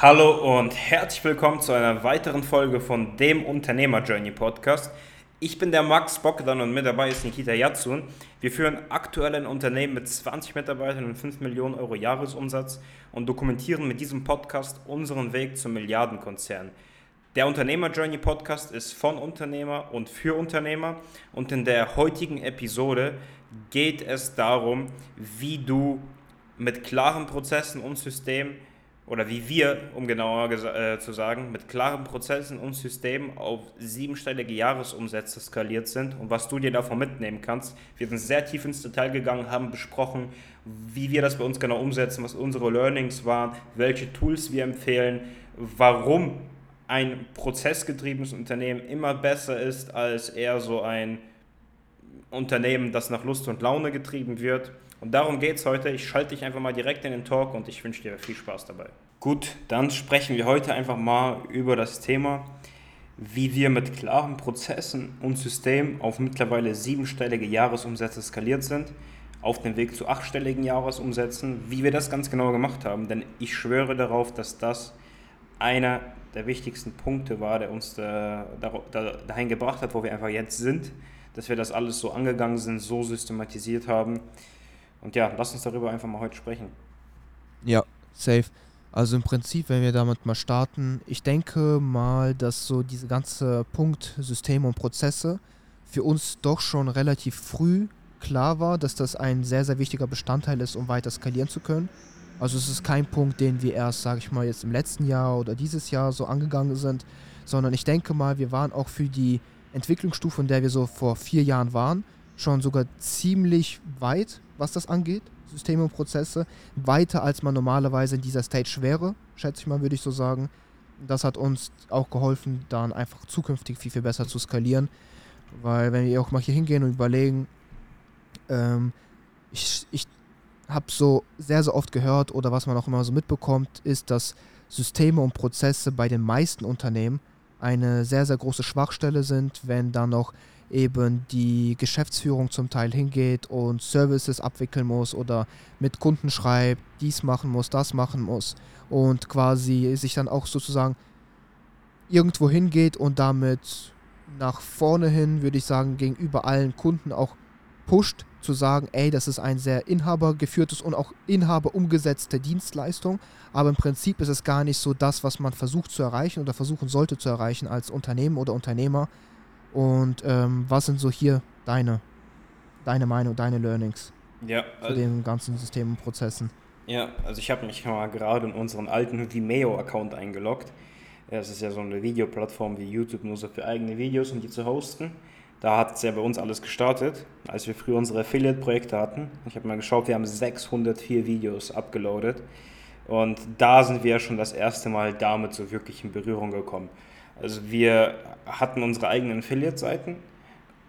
Hallo und herzlich willkommen zu einer weiteren Folge von dem Unternehmer Journey Podcast. Ich bin der Max Bogdan und mit dabei ist Nikita Yatsun. Wir führen aktuell ein Unternehmen mit 20 Mitarbeitern und 5 Millionen Euro Jahresumsatz und dokumentieren mit diesem Podcast unseren Weg zum Milliardenkonzern. Der Unternehmer Journey Podcast ist von Unternehmer und für Unternehmer und in der heutigen Episode geht es darum, wie du mit klaren Prozessen und Systemen oder wie wir, um genauer äh, zu sagen, mit klaren Prozessen und Systemen auf siebenstellige Jahresumsätze skaliert sind und was du dir davon mitnehmen kannst. Wir sind sehr tief ins Detail gegangen, haben besprochen, wie wir das bei uns genau umsetzen, was unsere Learnings waren, welche Tools wir empfehlen, warum ein prozessgetriebenes Unternehmen immer besser ist als eher so ein Unternehmen, das nach Lust und Laune getrieben wird und darum geht es heute. Ich schalte dich einfach mal direkt in den Talk und ich wünsche dir viel Spaß dabei. Gut, dann sprechen wir heute einfach mal über das Thema, wie wir mit klaren Prozessen und Systemen auf mittlerweile siebenstellige Jahresumsätze skaliert sind, auf dem Weg zu achtstelligen Jahresumsätzen, wie wir das ganz genau gemacht haben. Denn ich schwöre darauf, dass das einer der wichtigsten Punkte war, der uns da, da, dahin gebracht hat, wo wir einfach jetzt sind, dass wir das alles so angegangen sind, so systematisiert haben und ja, lass uns darüber einfach mal heute sprechen. Ja, safe. Also im Prinzip, wenn wir damit mal starten, ich denke mal, dass so diese ganze Punkt Systeme und Prozesse für uns doch schon relativ früh klar war, dass das ein sehr, sehr wichtiger Bestandteil ist, um weiter skalieren zu können. Also es ist kein Punkt, den wir erst, sage ich mal, jetzt im letzten Jahr oder dieses Jahr so angegangen sind, sondern ich denke mal, wir waren auch für die Entwicklungsstufe, in der wir so vor vier Jahren waren, schon sogar ziemlich weit, was das angeht, Systeme und Prozesse, weiter als man normalerweise in dieser Stage wäre, schätze ich mal, würde ich so sagen. Das hat uns auch geholfen, dann einfach zukünftig viel, viel besser zu skalieren. Weil wenn wir auch mal hier hingehen und überlegen, ähm, ich, ich habe so sehr, sehr oft gehört oder was man auch immer so mitbekommt, ist, dass Systeme und Prozesse bei den meisten Unternehmen eine sehr, sehr große Schwachstelle sind, wenn dann noch eben die Geschäftsführung zum Teil hingeht und Services abwickeln muss oder mit Kunden schreibt, dies machen muss, das machen muss und quasi sich dann auch sozusagen irgendwo hingeht und damit nach vorne hin, würde ich sagen, gegenüber allen Kunden auch pusht, zu sagen, ey, das ist ein sehr inhabergeführtes und auch inhaber umgesetzte Dienstleistung, aber im Prinzip ist es gar nicht so das, was man versucht zu erreichen oder versuchen sollte zu erreichen als Unternehmen oder Unternehmer, und ähm, was sind so hier deine, deine Meinung, deine Learnings ja, also, zu den ganzen Systemen und Prozessen? Ja, also ich habe mich mal gerade in unseren alten Vimeo-Account eingeloggt. Das ist ja so eine Videoplattform wie YouTube, nur so für eigene Videos, um die zu hosten. Da hat es ja bei uns alles gestartet, als wir früher unsere Affiliate-Projekte hatten. Ich habe mal geschaut, wir haben 604 Videos abgeloadet. Und da sind wir schon das erste Mal damit so wirklich in Berührung gekommen. Also wir hatten unsere eigenen Affiliate-Seiten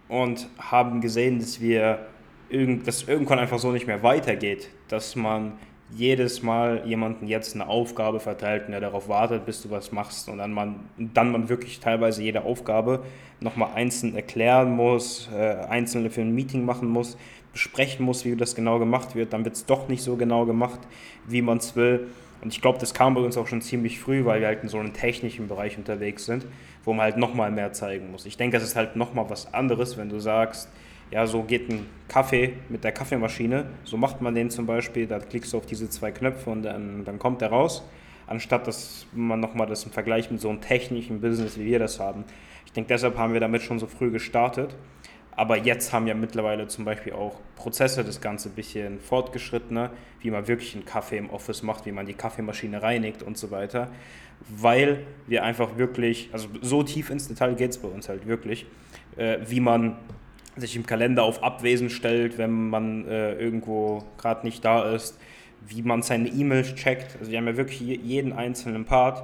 und haben gesehen, dass wir irgend, dass irgendwann einfach so nicht mehr weitergeht, dass man jedes Mal jemanden jetzt eine Aufgabe verteilt und der darauf wartet, bis du was machst und dann man, dann man wirklich teilweise jede Aufgabe nochmal einzeln erklären muss, äh, einzelne für ein Meeting machen muss, besprechen muss, wie das genau gemacht wird, dann wird es doch nicht so genau gemacht, wie man es will. Und ich glaube, das kam bei uns auch schon ziemlich früh, weil wir halt in so einem technischen Bereich unterwegs sind, wo man halt nochmal mehr zeigen muss. Ich denke, das ist halt nochmal was anderes, wenn du sagst, ja, so geht ein Kaffee mit der Kaffeemaschine, so macht man den zum Beispiel, da klickst du auf diese zwei Knöpfe und dann, dann kommt der raus, anstatt dass man nochmal das im Vergleich mit so einem technischen Business, wie wir das haben. Ich denke, deshalb haben wir damit schon so früh gestartet aber jetzt haben ja mittlerweile zum Beispiel auch Prozesse das Ganze ein bisschen fortgeschrittener, wie man wirklich einen Kaffee im Office macht, wie man die Kaffeemaschine reinigt und so weiter. Weil wir einfach wirklich, also so tief ins Detail geht es bei uns halt wirklich, äh, wie man sich im Kalender auf Abwesen stellt, wenn man äh, irgendwo gerade nicht da ist, wie man seine E-Mails checkt. Also wir haben ja wirklich jeden einzelnen Part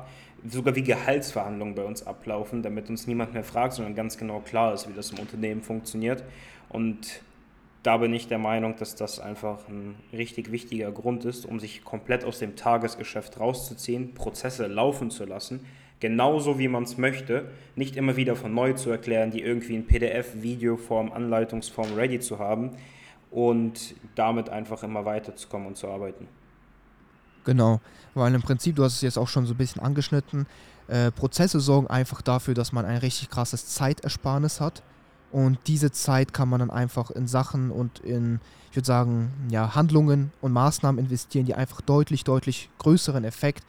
sogar wie Gehaltsverhandlungen bei uns ablaufen, damit uns niemand mehr fragt, sondern ganz genau klar ist, wie das im Unternehmen funktioniert. Und da bin ich der Meinung, dass das einfach ein richtig wichtiger Grund ist, um sich komplett aus dem Tagesgeschäft rauszuziehen, Prozesse laufen zu lassen, genauso wie man es möchte, nicht immer wieder von neu zu erklären, die irgendwie in PDF, Videoform, Anleitungsform ready zu haben und damit einfach immer weiterzukommen und zu arbeiten. Genau, weil im Prinzip, du hast es jetzt auch schon so ein bisschen angeschnitten, äh, Prozesse sorgen einfach dafür, dass man ein richtig krasses Zeitersparnis hat. Und diese Zeit kann man dann einfach in Sachen und in, ich würde sagen, ja, Handlungen und Maßnahmen investieren, die einfach deutlich, deutlich größeren Effekt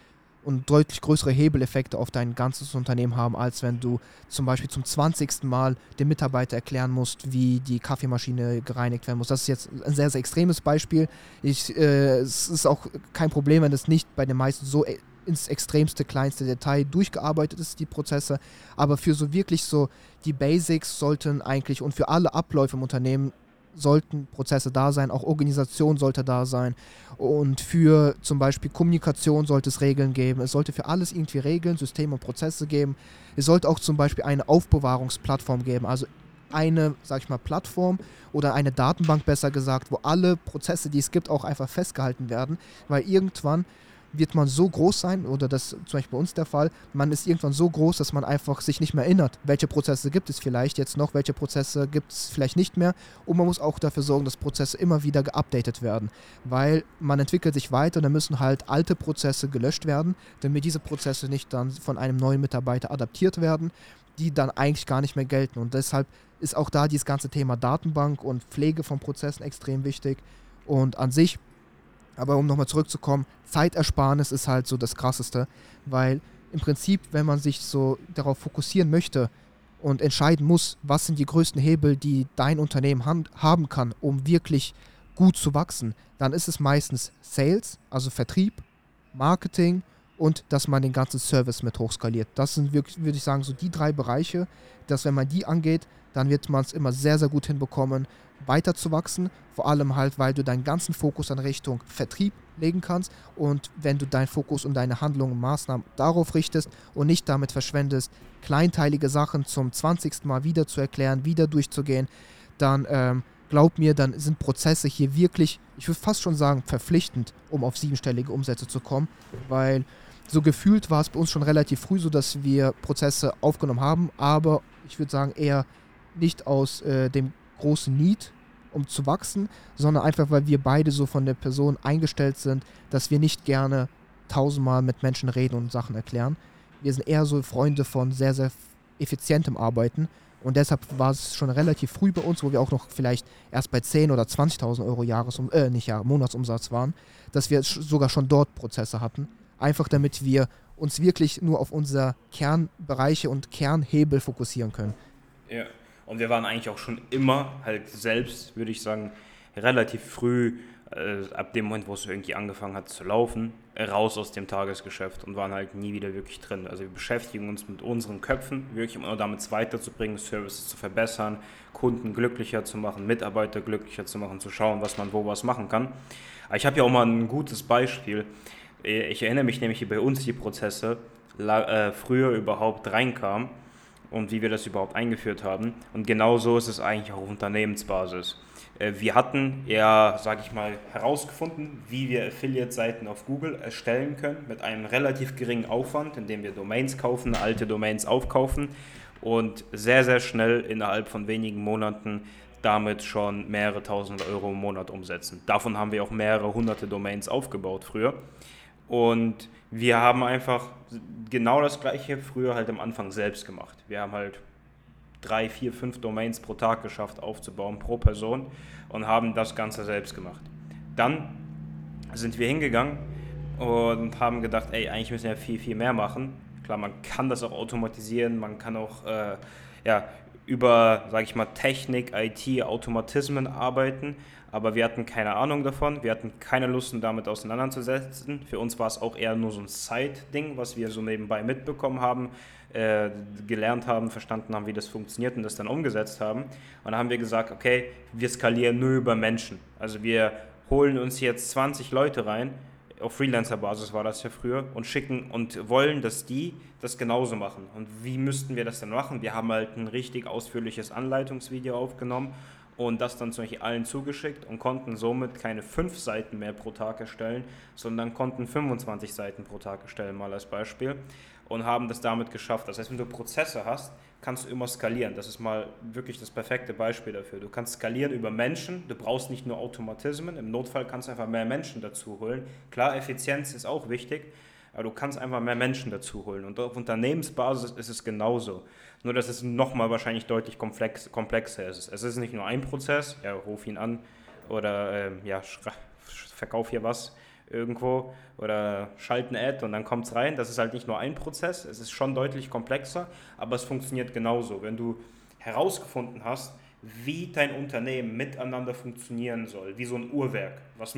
und deutlich größere Hebeleffekte auf dein ganzes Unternehmen haben, als wenn du zum Beispiel zum 20. Mal dem Mitarbeiter erklären musst, wie die Kaffeemaschine gereinigt werden muss. Das ist jetzt ein sehr, sehr extremes Beispiel. Ich, äh, es ist auch kein Problem, wenn es nicht bei den meisten so e, ins extremste, kleinste Detail durchgearbeitet ist, die Prozesse. Aber für so wirklich so die Basics sollten eigentlich und für alle Abläufe im Unternehmen sollten Prozesse da sein, auch Organisation sollte da sein und für zum Beispiel Kommunikation sollte es Regeln geben. Es sollte für alles irgendwie Regeln, Systeme und Prozesse geben. Es sollte auch zum Beispiel eine Aufbewahrungsplattform geben, also eine, sag ich mal, Plattform oder eine Datenbank besser gesagt, wo alle Prozesse, die es gibt, auch einfach festgehalten werden, weil irgendwann wird man so groß sein, oder das zum Beispiel bei uns der Fall, man ist irgendwann so groß, dass man einfach sich nicht mehr erinnert, welche Prozesse gibt es vielleicht jetzt noch, welche Prozesse gibt es vielleicht nicht mehr. Und man muss auch dafür sorgen, dass Prozesse immer wieder geupdatet werden, weil man entwickelt sich weiter, dann müssen halt alte Prozesse gelöscht werden, damit diese Prozesse nicht dann von einem neuen Mitarbeiter adaptiert werden, die dann eigentlich gar nicht mehr gelten. Und deshalb ist auch da dieses ganze Thema Datenbank und Pflege von Prozessen extrem wichtig. Und an sich aber um nochmal zurückzukommen, Zeitersparnis ist halt so das Krasseste, weil im Prinzip, wenn man sich so darauf fokussieren möchte und entscheiden muss, was sind die größten Hebel, die dein Unternehmen haben kann, um wirklich gut zu wachsen, dann ist es meistens Sales, also Vertrieb, Marketing und dass man den ganzen Service mit hochskaliert. Das sind wirklich, würde ich sagen, so die drei Bereiche, dass wenn man die angeht, dann wird man es immer sehr, sehr gut hinbekommen, weiter zu wachsen. Vor allem halt, weil du deinen ganzen Fokus an Richtung Vertrieb legen kannst und wenn du deinen Fokus und deine Handlungen und Maßnahmen darauf richtest und nicht damit verschwendest, kleinteilige Sachen zum 20. Mal wieder zu erklären, wieder durchzugehen, dann ähm, glaub mir, dann sind Prozesse hier wirklich, ich würde fast schon sagen, verpflichtend, um auf siebenstellige Umsätze zu kommen, weil so gefühlt war es bei uns schon relativ früh so, dass wir Prozesse aufgenommen haben, aber ich würde sagen eher nicht aus äh, dem großen Need, um zu wachsen, sondern einfach, weil wir beide so von der Person eingestellt sind, dass wir nicht gerne tausendmal mit Menschen reden und Sachen erklären. Wir sind eher so Freunde von sehr, sehr effizientem Arbeiten. Und deshalb war es schon relativ früh bei uns, wo wir auch noch vielleicht erst bei 10.000 oder 20.000 Euro Jahresum äh, nicht Jahr, Monatsumsatz waren, dass wir sogar schon dort Prozesse hatten. Einfach damit wir uns wirklich nur auf unsere Kernbereiche und Kernhebel fokussieren können. Ja. Und wir waren eigentlich auch schon immer halt selbst, würde ich sagen, relativ früh, äh, ab dem Moment, wo es irgendwie angefangen hat zu laufen, raus aus dem Tagesgeschäft und waren halt nie wieder wirklich drin. Also wir beschäftigen uns mit unseren Köpfen, wirklich um damit weiterzubringen, Services zu verbessern, Kunden glücklicher zu machen, Mitarbeiter glücklicher zu machen, zu schauen, was man wo was machen kann. Aber ich habe ja auch mal ein gutes Beispiel. Ich erinnere mich nämlich, bei uns die Prozesse äh, früher überhaupt reinkamen und wie wir das überhaupt eingeführt haben. Und genau so ist es eigentlich auch auf Unternehmensbasis. Äh, wir hatten ja, sage ich mal, herausgefunden, wie wir Affiliate-Seiten auf Google erstellen können mit einem relativ geringen Aufwand, indem wir Domains kaufen, alte Domains aufkaufen und sehr, sehr schnell innerhalb von wenigen Monaten damit schon mehrere tausend Euro im Monat umsetzen. Davon haben wir auch mehrere hunderte Domains aufgebaut früher. Und wir haben einfach genau das gleiche früher halt am Anfang selbst gemacht. Wir haben halt drei, vier, fünf Domains pro Tag geschafft aufzubauen, pro Person und haben das Ganze selbst gemacht. Dann sind wir hingegangen und haben gedacht, ey, eigentlich müssen wir viel, viel mehr machen. Klar, man kann das auch automatisieren, man kann auch äh, ja, über, sage ich mal, Technik, IT, Automatismen arbeiten, aber wir hatten keine Ahnung davon, wir hatten keine Lust, uns damit auseinanderzusetzen. Für uns war es auch eher nur so ein Side-Ding, was wir so nebenbei mitbekommen haben, äh, gelernt haben, verstanden haben, wie das funktioniert und das dann umgesetzt haben. Und dann haben wir gesagt, okay, wir skalieren nur über Menschen. Also wir holen uns jetzt 20 Leute rein, auf Freelancer-Basis war das ja früher, und schicken und wollen, dass die das genauso machen. Und wie müssten wir das dann machen? Wir haben halt ein richtig ausführliches Anleitungsvideo aufgenommen und das dann zum Beispiel allen zugeschickt und konnten somit keine fünf Seiten mehr pro Tag erstellen, sondern konnten 25 Seiten pro Tag erstellen, mal als Beispiel, und haben das damit geschafft. Das heißt, wenn du Prozesse hast, kannst du immer skalieren. Das ist mal wirklich das perfekte Beispiel dafür. Du kannst skalieren über Menschen, du brauchst nicht nur Automatismen, im Notfall kannst du einfach mehr Menschen dazu holen. Klar, Effizienz ist auch wichtig, aber du kannst einfach mehr Menschen dazu holen. Und auf Unternehmensbasis ist es genauso. Nur, dass es nochmal wahrscheinlich deutlich komplex, komplexer ist. Es ist nicht nur ein Prozess, ja, ruf ihn an oder ähm, ja, verkauf hier was irgendwo oder schalten Ad und dann kommt es rein. Das ist halt nicht nur ein Prozess, es ist schon deutlich komplexer, aber es funktioniert genauso. Wenn du herausgefunden hast, wie dein Unternehmen miteinander funktionieren soll, wie so ein Uhrwerk, was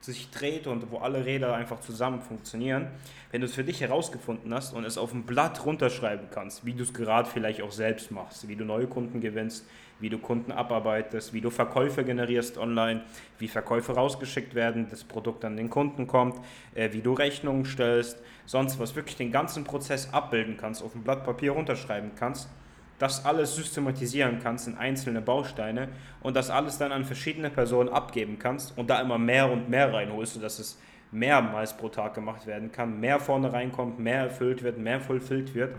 sich dreht und wo alle Räder einfach zusammen funktionieren. Wenn du es für dich herausgefunden hast und es auf ein Blatt runterschreiben kannst, wie du es gerade vielleicht auch selbst machst, wie du neue Kunden gewinnst, wie du Kunden abarbeitest, wie du Verkäufe generierst online, wie Verkäufe rausgeschickt werden, das Produkt an den Kunden kommt, äh, wie du Rechnungen stellst, sonst was, wirklich den ganzen Prozess abbilden kannst, auf ein Blatt Papier runterschreiben kannst, das alles systematisieren kannst in einzelne Bausteine und das alles dann an verschiedene Personen abgeben kannst und da immer mehr und mehr reinholst, sodass es mehrmals pro Tag gemacht werden kann, mehr vorne reinkommt, mehr erfüllt wird, mehr fulfilled wird,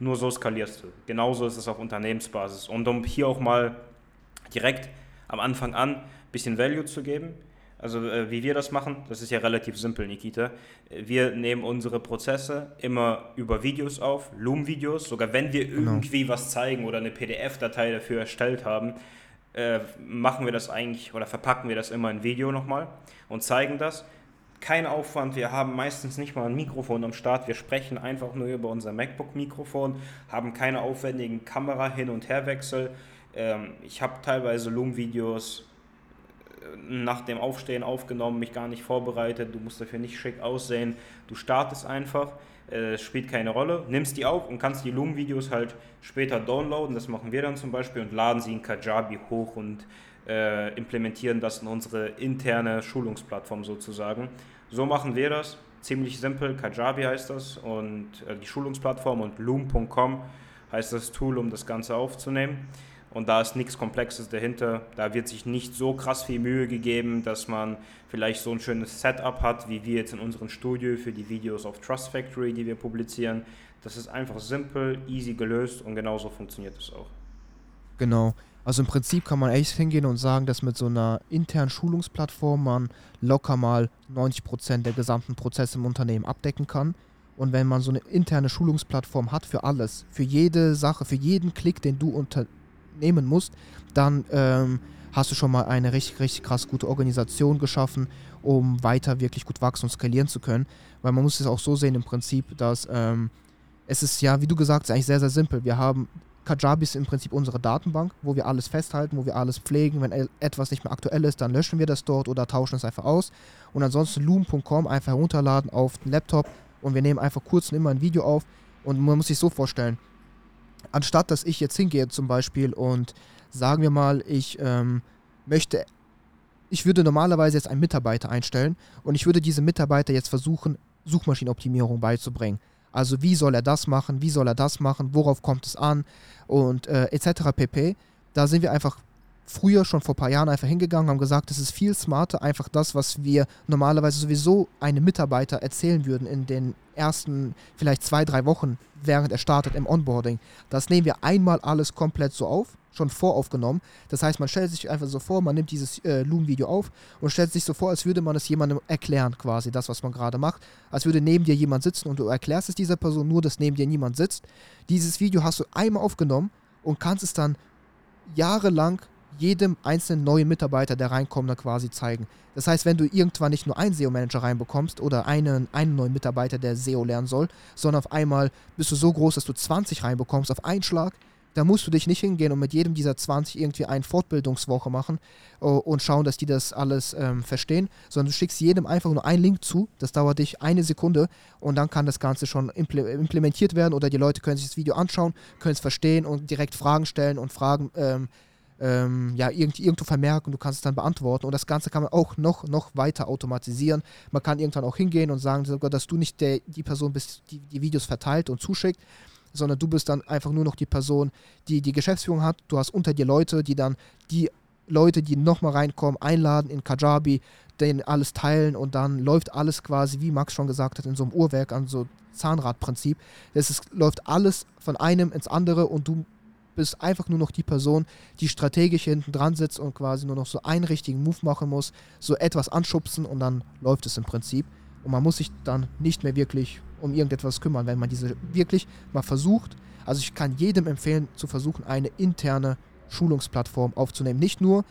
nur so skalierst du. Genauso ist es auf Unternehmensbasis. Und um hier auch mal direkt am Anfang an ein bisschen Value zu geben, also äh, wie wir das machen, das ist ja relativ simpel, Nikita. Wir nehmen unsere Prozesse immer über Videos auf, Loom-Videos, sogar wenn wir genau. irgendwie was zeigen oder eine PDF-Datei dafür erstellt haben, äh, machen wir das eigentlich oder verpacken wir das immer in Video nochmal und zeigen das kein Aufwand, wir haben meistens nicht mal ein Mikrofon am Start, wir sprechen einfach nur über unser MacBook-Mikrofon, haben keine aufwendigen Kamera-Hin- und Herwechsel. Ähm, ich habe teilweise Loom-Videos nach dem Aufstehen aufgenommen, mich gar nicht vorbereitet, du musst dafür nicht schick aussehen, du startest einfach, äh, spielt keine Rolle, nimmst die auf und kannst die Loom-Videos halt später downloaden, das machen wir dann zum Beispiel und laden sie in Kajabi hoch und äh, implementieren das in unsere interne Schulungsplattform sozusagen. So machen wir das. Ziemlich simpel, Kajabi heißt das und äh, die Schulungsplattform und loom.com heißt das Tool, um das Ganze aufzunehmen. Und da ist nichts Komplexes dahinter. Da wird sich nicht so krass viel Mühe gegeben, dass man vielleicht so ein schönes Setup hat, wie wir jetzt in unserem Studio für die Videos auf Trust Factory, die wir publizieren. Das ist einfach simpel, easy gelöst und genauso funktioniert es auch. Genau. Also im Prinzip kann man echt hingehen und sagen, dass mit so einer internen Schulungsplattform man locker mal 90% der gesamten Prozesse im Unternehmen abdecken kann. Und wenn man so eine interne Schulungsplattform hat für alles, für jede Sache, für jeden Klick, den du unternehmen musst, dann ähm, hast du schon mal eine richtig, richtig krass gute Organisation geschaffen, um weiter wirklich gut wachsen und skalieren zu können. Weil man muss es auch so sehen im Prinzip, dass ähm, es ist ja, wie du gesagt hast, eigentlich sehr, sehr simpel. Wir haben Kajabi ist im Prinzip unsere Datenbank, wo wir alles festhalten, wo wir alles pflegen. Wenn etwas nicht mehr aktuell ist, dann löschen wir das dort oder tauschen es einfach aus. Und ansonsten loom.com einfach herunterladen auf den Laptop und wir nehmen einfach kurz und immer ein Video auf. Und man muss sich so vorstellen, anstatt dass ich jetzt hingehe zum Beispiel und sagen wir mal, ich ähm, möchte, ich würde normalerweise jetzt einen Mitarbeiter einstellen und ich würde diesem Mitarbeiter jetzt versuchen, Suchmaschinenoptimierung beizubringen. Also wie soll er das machen, wie soll er das machen, worauf kommt es an und äh, etc. pp. Da sind wir einfach früher schon vor ein paar Jahren einfach hingegangen, haben gesagt, es ist viel smarter, einfach das, was wir normalerweise sowieso einem Mitarbeiter erzählen würden in den ersten vielleicht zwei, drei Wochen, während er startet im Onboarding. Das nehmen wir einmal alles komplett so auf schon voraufgenommen. Das heißt, man stellt sich einfach so vor, man nimmt dieses äh, Loom-Video auf und stellt sich so vor, als würde man es jemandem erklären, quasi, das, was man gerade macht. Als würde neben dir jemand sitzen und du erklärst es dieser Person nur, dass neben dir niemand sitzt. Dieses Video hast du einmal aufgenommen und kannst es dann jahrelang jedem einzelnen neuen Mitarbeiter, der reinkommt, dann quasi zeigen. Das heißt, wenn du irgendwann nicht nur einen SEO-Manager reinbekommst oder einen, einen neuen Mitarbeiter, der SEO lernen soll, sondern auf einmal bist du so groß, dass du 20 reinbekommst auf einen Schlag, da musst du dich nicht hingehen und mit jedem dieser 20 irgendwie eine Fortbildungswoche machen uh, und schauen, dass die das alles ähm, verstehen, sondern du schickst jedem einfach nur einen Link zu, das dauert dich eine Sekunde und dann kann das Ganze schon imple implementiert werden oder die Leute können sich das Video anschauen, können es verstehen und direkt Fragen stellen und Fragen ähm, ähm, ja, irgend, irgendwo vermerken, du kannst es dann beantworten und das Ganze kann man auch noch, noch weiter automatisieren. Man kann irgendwann auch hingehen und sagen sogar, dass du nicht der, die Person bist, die die Videos verteilt und zuschickt, sondern du bist dann einfach nur noch die Person, die die Geschäftsführung hat. Du hast unter dir Leute, die dann die Leute, die nochmal reinkommen, einladen in Kajabi, den alles teilen und dann läuft alles quasi, wie Max schon gesagt hat, in so einem Uhrwerk an so Zahnradprinzip. Es läuft alles von einem ins andere und du bist einfach nur noch die Person, die strategisch hinten dran sitzt und quasi nur noch so einen richtigen Move machen muss, so etwas anschubsen und dann läuft es im Prinzip. Und man muss sich dann nicht mehr wirklich um irgendetwas kümmern, wenn man diese wirklich mal versucht. Also ich kann jedem empfehlen, zu versuchen, eine interne Schulungsplattform aufzunehmen. Nicht nur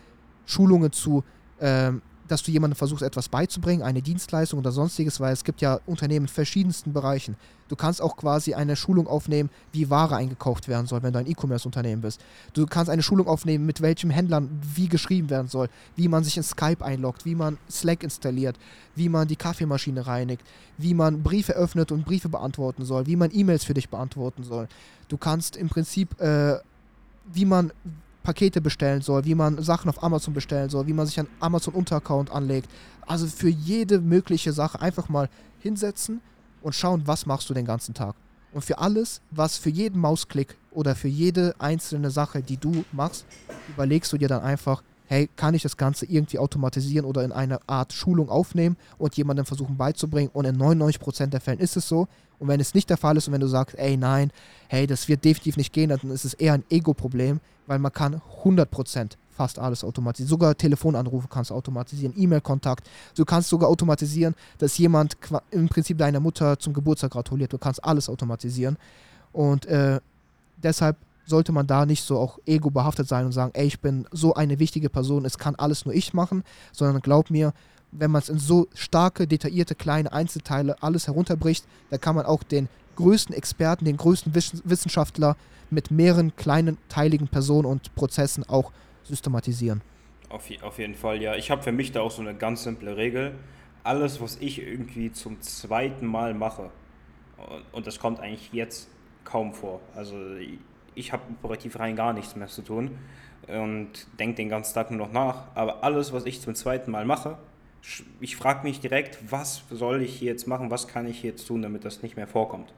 Schulungen zu ähm, dass du jemandem versuchst, etwas beizubringen, eine Dienstleistung oder sonstiges, weil es gibt ja Unternehmen in verschiedensten Bereichen. Du kannst auch quasi eine Schulung aufnehmen, wie Ware eingekauft werden soll, wenn du ein E-Commerce-Unternehmen bist. Du kannst eine Schulung aufnehmen, mit welchem Händlern wie geschrieben werden soll, wie man sich in Skype einloggt, wie man Slack installiert, wie man die Kaffeemaschine reinigt, wie man Briefe öffnet und Briefe beantworten soll, wie man E-Mails für dich beantworten soll. Du kannst im Prinzip, äh, wie man Pakete bestellen soll, wie man Sachen auf Amazon bestellen soll, wie man sich einen Amazon-Unteraccount anlegt. Also für jede mögliche Sache einfach mal hinsetzen und schauen, was machst du den ganzen Tag. Und für alles, was für jeden Mausklick oder für jede einzelne Sache, die du machst, überlegst du dir dann einfach, hey, kann ich das Ganze irgendwie automatisieren oder in eine Art Schulung aufnehmen und jemandem versuchen beizubringen. Und in 99% der Fällen ist es so. Und wenn es nicht der Fall ist und wenn du sagst, ey, nein, hey, das wird definitiv nicht gehen, dann ist es eher ein Ego-Problem, weil man kann 100% fast alles automatisieren. Sogar Telefonanrufe kannst du automatisieren, E-Mail-Kontakt. Du kannst sogar automatisieren, dass jemand im Prinzip deiner Mutter zum Geburtstag gratuliert. Du kannst alles automatisieren. Und äh, deshalb sollte man da nicht so auch ego behaftet sein und sagen, ey, ich bin so eine wichtige Person, es kann alles nur ich machen, sondern glaub mir, wenn man es in so starke, detaillierte, kleine Einzelteile alles herunterbricht, dann kann man auch den größten Experten, den größten Wissenschaftler mit mehreren kleinen, teiligen Personen und Prozessen auch systematisieren. Auf, auf jeden Fall, ja. Ich habe für mich da auch so eine ganz simple Regel. Alles, was ich irgendwie zum zweiten Mal mache, und das kommt eigentlich jetzt kaum vor. Also ich habe operativ rein gar nichts mehr zu tun und denke den ganzen Tag nur noch nach. Aber alles, was ich zum zweiten Mal mache, ich frage mich direkt, was soll ich jetzt machen, was kann ich jetzt tun, damit das nicht mehr vorkommt.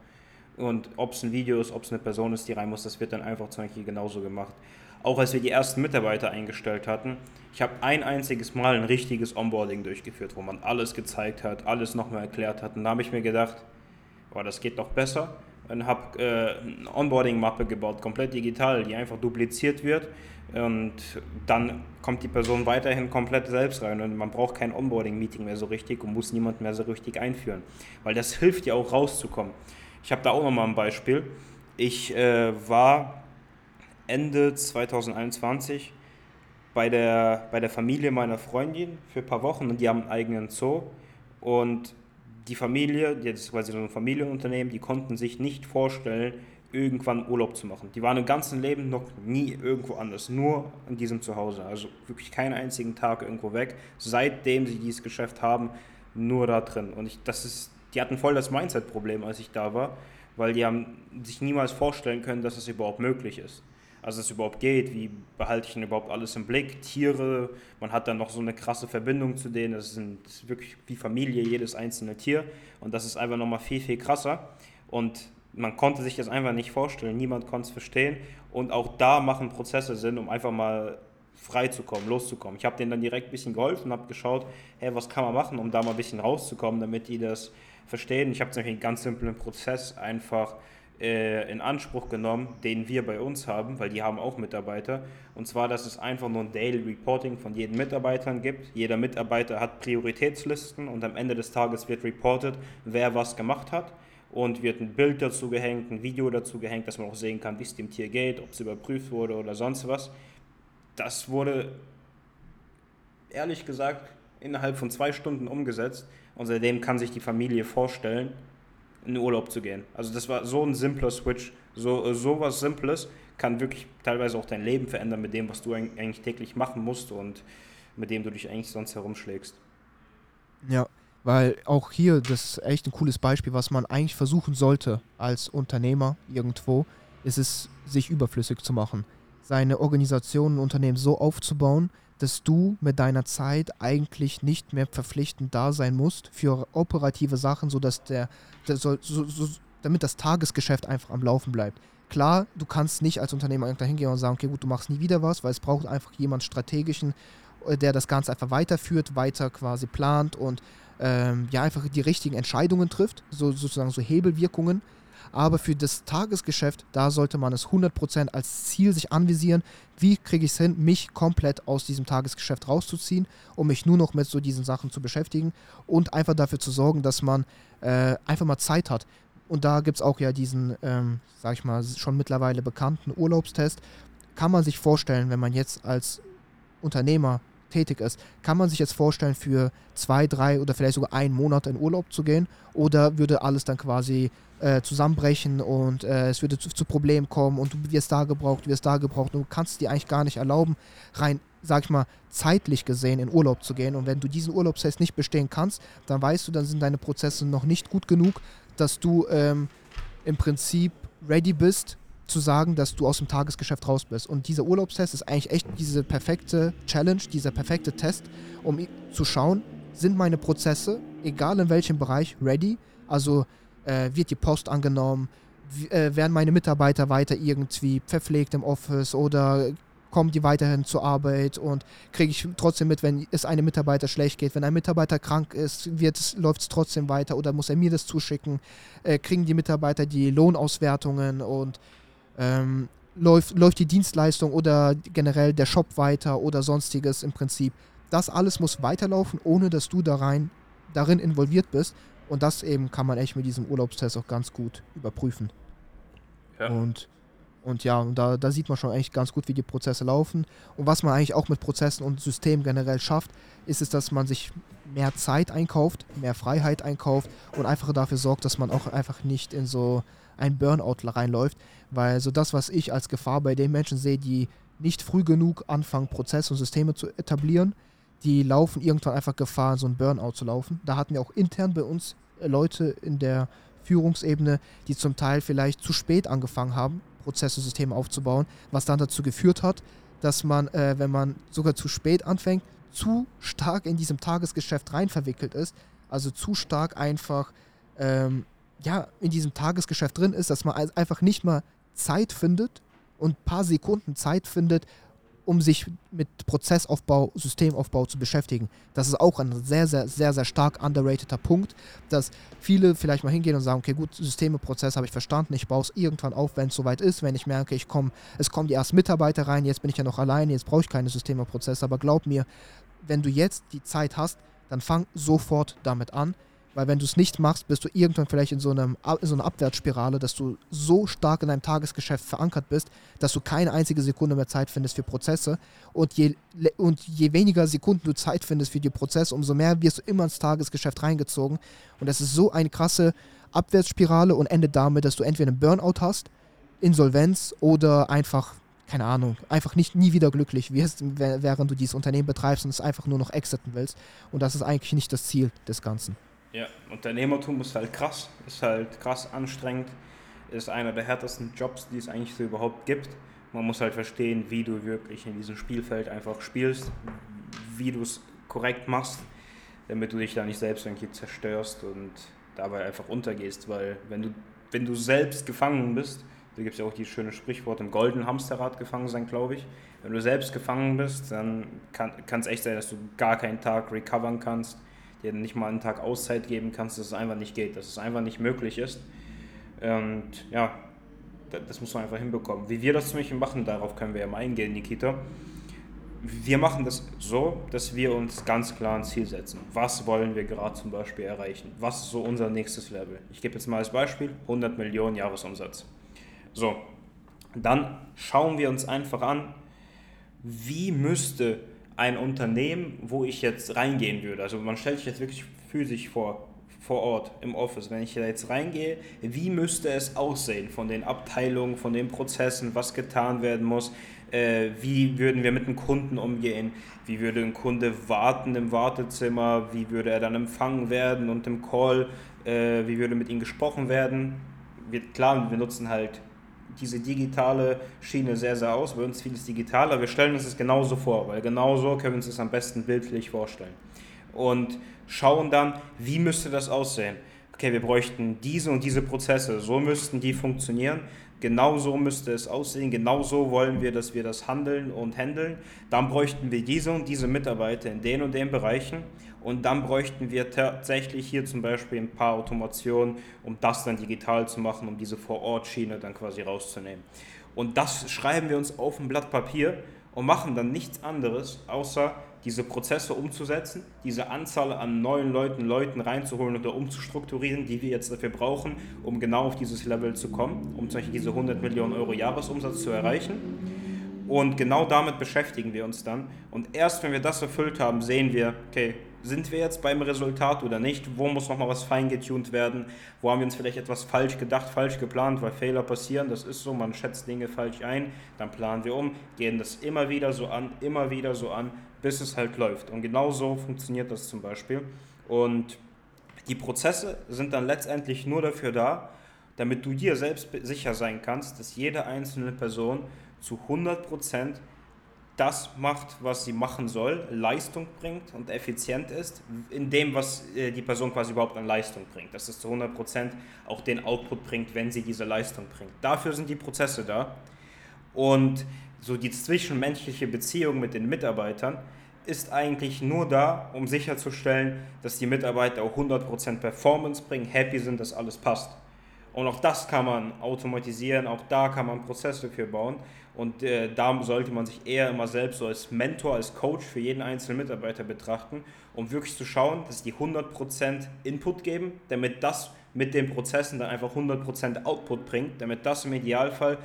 Und ob es ein Video ist, ob es eine Person ist, die rein muss, das wird dann einfach zum Beispiel genauso gemacht. Auch als wir die ersten Mitarbeiter eingestellt hatten, ich habe ein einziges Mal ein richtiges Onboarding durchgeführt, wo man alles gezeigt hat, alles nochmal erklärt hat. Und da habe ich mir gedacht, boah, das geht doch besser, und habe äh, eine Onboarding-Mappe gebaut, komplett digital, die einfach dupliziert wird. Und dann kommt die Person weiterhin komplett selbst rein und man braucht kein Onboarding-Meeting mehr so richtig und muss niemand mehr so richtig einführen. Weil das hilft ja auch rauszukommen. Ich habe da auch nochmal ein Beispiel. Ich äh, war Ende 2021 bei der, bei der Familie meiner Freundin für ein paar Wochen und die haben einen eigenen Zoo. Und die Familie, das ist quasi so ein Familienunternehmen, die konnten sich nicht vorstellen, irgendwann Urlaub zu machen. Die waren im ganzen Leben noch nie irgendwo anders, nur in diesem Zuhause. Also wirklich keinen einzigen Tag irgendwo weg. Seitdem sie dieses Geschäft haben, nur da drin. Und ich, das ist, die hatten voll das Mindset-Problem, als ich da war, weil die haben sich niemals vorstellen können, dass es überhaupt möglich ist also es überhaupt geht, wie behalte ich denn überhaupt alles im Blick, Tiere, man hat dann noch so eine krasse Verbindung zu denen, das sind wirklich wie Familie, jedes einzelne Tier. Und das ist einfach nochmal viel, viel krasser. Und man konnte sich das einfach nicht vorstellen, niemand konnte es verstehen. Und auch da machen Prozesse Sinn, um einfach mal frei zu kommen, loszukommen. Ich habe denen dann direkt ein bisschen geholfen und habe geschaut, hey, was kann man machen, um da mal ein bisschen rauszukommen, damit die das verstehen. Ich habe zum Beispiel einen ganz simplen Prozess einfach äh, in Anspruch genommen, den wir bei uns haben, weil die haben auch Mitarbeiter. Und zwar, dass es einfach nur ein Daily Reporting von jedem Mitarbeitern gibt. Jeder Mitarbeiter hat Prioritätslisten und am Ende des Tages wird reported, wer was gemacht hat. Und wird ein Bild dazu gehängt, ein Video dazu gehängt, dass man auch sehen kann, wie es dem Tier geht, ob es überprüft wurde oder sonst was. Das wurde ehrlich gesagt innerhalb von zwei Stunden umgesetzt. Und seitdem kann sich die Familie vorstellen, in den Urlaub zu gehen. Also das war so ein simpler Switch, so, äh, so was Simples kann wirklich teilweise auch dein Leben verändern mit dem, was du eigentlich täglich machen musst und mit dem du dich eigentlich sonst herumschlägst. Ja, weil auch hier, das ist echt ein cooles Beispiel, was man eigentlich versuchen sollte als Unternehmer irgendwo, ist es, sich überflüssig zu machen. Seine Organisation, ein Unternehmen so aufzubauen, dass du mit deiner Zeit eigentlich nicht mehr verpflichtend da sein musst für operative Sachen, sodass der, der soll, so, so, damit das Tagesgeschäft einfach am Laufen bleibt. Klar, du kannst nicht als Unternehmer hingehen und sagen, okay, gut, du machst nie wieder was, weil es braucht einfach jemand strategischen, äh, der das Ganze einfach weiterführt, weiter quasi plant und ähm, ja, einfach die richtigen Entscheidungen trifft, so, sozusagen so Hebelwirkungen. Aber für das Tagesgeschäft, da sollte man es 100% als Ziel sich anvisieren. Wie kriege ich es hin, mich komplett aus diesem Tagesgeschäft rauszuziehen, um mich nur noch mit so diesen Sachen zu beschäftigen und einfach dafür zu sorgen, dass man äh, einfach mal Zeit hat. Und da gibt es auch ja diesen, ähm, sag ich mal, schon mittlerweile bekannten Urlaubstest. Kann man sich vorstellen, wenn man jetzt als Unternehmer tätig ist, kann man sich jetzt vorstellen, für zwei, drei oder vielleicht sogar einen Monat in Urlaub zu gehen? Oder würde alles dann quasi äh, zusammenbrechen und äh, es würde zu, zu, Problemen kommen und du wirst da gebraucht, du wirst da gebraucht und du kannst dir eigentlich gar nicht erlauben, rein, sag ich mal, zeitlich gesehen in Urlaub zu gehen. Und wenn du diesen Urlaubstest nicht bestehen kannst, dann weißt du, dann sind deine Prozesse noch nicht gut genug, dass du ähm, im Prinzip ready bist, zu sagen, dass du aus dem Tagesgeschäft raus bist. Und dieser Urlaubstest ist eigentlich echt diese perfekte Challenge, dieser perfekte Test, um zu schauen, sind meine Prozesse, egal in welchem Bereich, ready? Also äh, wird die Post angenommen? Äh, werden meine Mitarbeiter weiter irgendwie verpflegt im Office oder kommen die weiterhin zur Arbeit und kriege ich trotzdem mit, wenn es einem Mitarbeiter schlecht geht. Wenn ein Mitarbeiter krank ist, läuft es trotzdem weiter oder muss er mir das zuschicken? Äh, kriegen die Mitarbeiter die Lohnauswertungen und ähm, läuft, läuft die Dienstleistung oder generell der Shop weiter oder sonstiges im Prinzip. Das alles muss weiterlaufen, ohne dass du da rein, darin involviert bist. Und das eben kann man echt mit diesem Urlaubstest auch ganz gut überprüfen. Ja. Und und ja, und da, da sieht man schon eigentlich ganz gut, wie die Prozesse laufen. Und was man eigentlich auch mit Prozessen und Systemen generell schafft, ist es, dass man sich mehr Zeit einkauft, mehr Freiheit einkauft und einfach dafür sorgt, dass man auch einfach nicht in so ein Burnout reinläuft. Weil so das, was ich als Gefahr bei den Menschen sehe, die nicht früh genug anfangen, Prozesse und Systeme zu etablieren, die laufen irgendwann einfach Gefahr, so ein Burnout zu laufen. Da hatten wir auch intern bei uns Leute in der Führungsebene, die zum Teil vielleicht zu spät angefangen haben, Prozesse, aufzubauen, was dann dazu geführt hat, dass man, äh, wenn man sogar zu spät anfängt, zu stark in diesem Tagesgeschäft rein verwickelt ist, also zu stark einfach ähm, ja, in diesem Tagesgeschäft drin ist, dass man einfach nicht mal Zeit findet und ein paar Sekunden Zeit findet, um sich mit Prozessaufbau, Systemaufbau zu beschäftigen. Das ist auch ein sehr, sehr, sehr, sehr stark underrateder Punkt, dass viele vielleicht mal hingehen und sagen, okay, gut, Systeme, Prozess habe ich verstanden, ich baue es irgendwann auf, wenn es soweit ist, wenn ich merke, ich komme, es kommen die ersten Mitarbeiter rein, jetzt bin ich ja noch alleine, jetzt brauche ich keine Systeme, Prozesse, aber glaub mir, wenn du jetzt die Zeit hast, dann fang sofort damit an, weil wenn du es nicht machst, bist du irgendwann vielleicht in so, einem, in so einer Abwärtsspirale, dass du so stark in deinem Tagesgeschäft verankert bist, dass du keine einzige Sekunde mehr Zeit findest für Prozesse. Und je, und je weniger Sekunden du Zeit findest für die Prozesse, umso mehr wirst du immer ins Tagesgeschäft reingezogen. Und das ist so eine krasse Abwärtsspirale und endet damit, dass du entweder einen Burnout hast, Insolvenz oder einfach keine Ahnung, einfach nicht nie wieder glücklich wirst, während du dieses Unternehmen betreibst und es einfach nur noch exiten willst. Und das ist eigentlich nicht das Ziel des Ganzen. Ja, Unternehmertum ist halt krass, ist halt krass anstrengend, ist einer der härtesten Jobs, die es eigentlich so überhaupt gibt. Man muss halt verstehen, wie du wirklich in diesem Spielfeld einfach spielst, wie du es korrekt machst, damit du dich da nicht selbst irgendwie zerstörst und dabei einfach untergehst, weil wenn du, wenn du selbst gefangen bist, da gibt es ja auch dieses schöne Sprichwort im goldenen Hamsterrad gefangen sein, glaube ich. Wenn du selbst gefangen bist, dann kann es echt sein, dass du gar keinen Tag recovern kannst dir nicht mal einen Tag Auszeit geben kannst, dass es einfach nicht geht, dass es einfach nicht möglich ist. Und ja, das muss man einfach hinbekommen. Wie wir das zum Beispiel machen, darauf können wir ja mal eingehen, Nikita. Wir machen das so, dass wir uns ganz klar ein Ziel setzen. Was wollen wir gerade zum Beispiel erreichen? Was ist so unser nächstes Level? Ich gebe jetzt mal als Beispiel 100 Millionen Jahresumsatz. So, dann schauen wir uns einfach an, wie müsste ein Unternehmen, wo ich jetzt reingehen würde. Also man stellt sich jetzt wirklich physisch vor, vor Ort im Office. Wenn ich da jetzt reingehe, wie müsste es aussehen von den Abteilungen, von den Prozessen, was getan werden muss? Äh, wie würden wir mit dem Kunden umgehen? Wie würde ein Kunde warten im Wartezimmer? Wie würde er dann empfangen werden und im Call? Äh, wie würde mit ihm gesprochen werden? Wir, klar, wir nutzen halt diese digitale Schiene sehr, sehr aus. Bei uns vieles digitaler. Wir stellen uns das genauso vor, weil genauso können wir uns das am besten bildlich vorstellen. Und schauen dann, wie müsste das aussehen. okay, wir bräuchten diese und diese Prozesse, so müssten die funktionieren, genau so müsste es aussehen, genau so wollen wir, dass wir das handeln und handeln. Dann bräuchten wir diese und diese Mitarbeiter in den und den Bereichen und dann bräuchten wir tatsächlich hier zum Beispiel ein paar Automationen, um das dann digital zu machen, um diese Vor-Ort-Schiene dann quasi rauszunehmen. Und das schreiben wir uns auf ein Blatt Papier und machen dann nichts anderes, außer diese Prozesse umzusetzen, diese Anzahl an neuen Leuten, Leuten reinzuholen oder umzustrukturieren, die wir jetzt dafür brauchen, um genau auf dieses Level zu kommen, um zum Beispiel diese 100 Millionen Euro Jahresumsatz zu erreichen. Und genau damit beschäftigen wir uns dann. Und erst wenn wir das erfüllt haben, sehen wir, okay, sind wir jetzt beim Resultat oder nicht? Wo muss nochmal was feingetuned werden? Wo haben wir uns vielleicht etwas falsch gedacht, falsch geplant, weil Fehler passieren? Das ist so, man schätzt Dinge falsch ein, dann planen wir um, gehen das immer wieder so an, immer wieder so an, bis es halt läuft. Und genau so funktioniert das zum Beispiel. Und die Prozesse sind dann letztendlich nur dafür da, damit du dir selbst sicher sein kannst, dass jede einzelne Person zu 100% das macht, was sie machen soll, Leistung bringt und effizient ist, in dem, was äh, die Person quasi überhaupt an Leistung bringt. Dass es zu 100% auch den Output bringt, wenn sie diese Leistung bringt. Dafür sind die Prozesse da. Und so die zwischenmenschliche Beziehung mit den Mitarbeitern ist eigentlich nur da, um sicherzustellen, dass die Mitarbeiter auch 100% Performance bringen, happy sind, dass alles passt. Und auch das kann man automatisieren, auch da kann man Prozesse für bauen. Und äh, da sollte man sich eher immer selbst so als Mentor, als Coach für jeden einzelnen Mitarbeiter betrachten, um wirklich zu schauen, dass die 100% Input geben, damit das mit den Prozessen dann einfach 100% Output bringt, damit das im Idealfall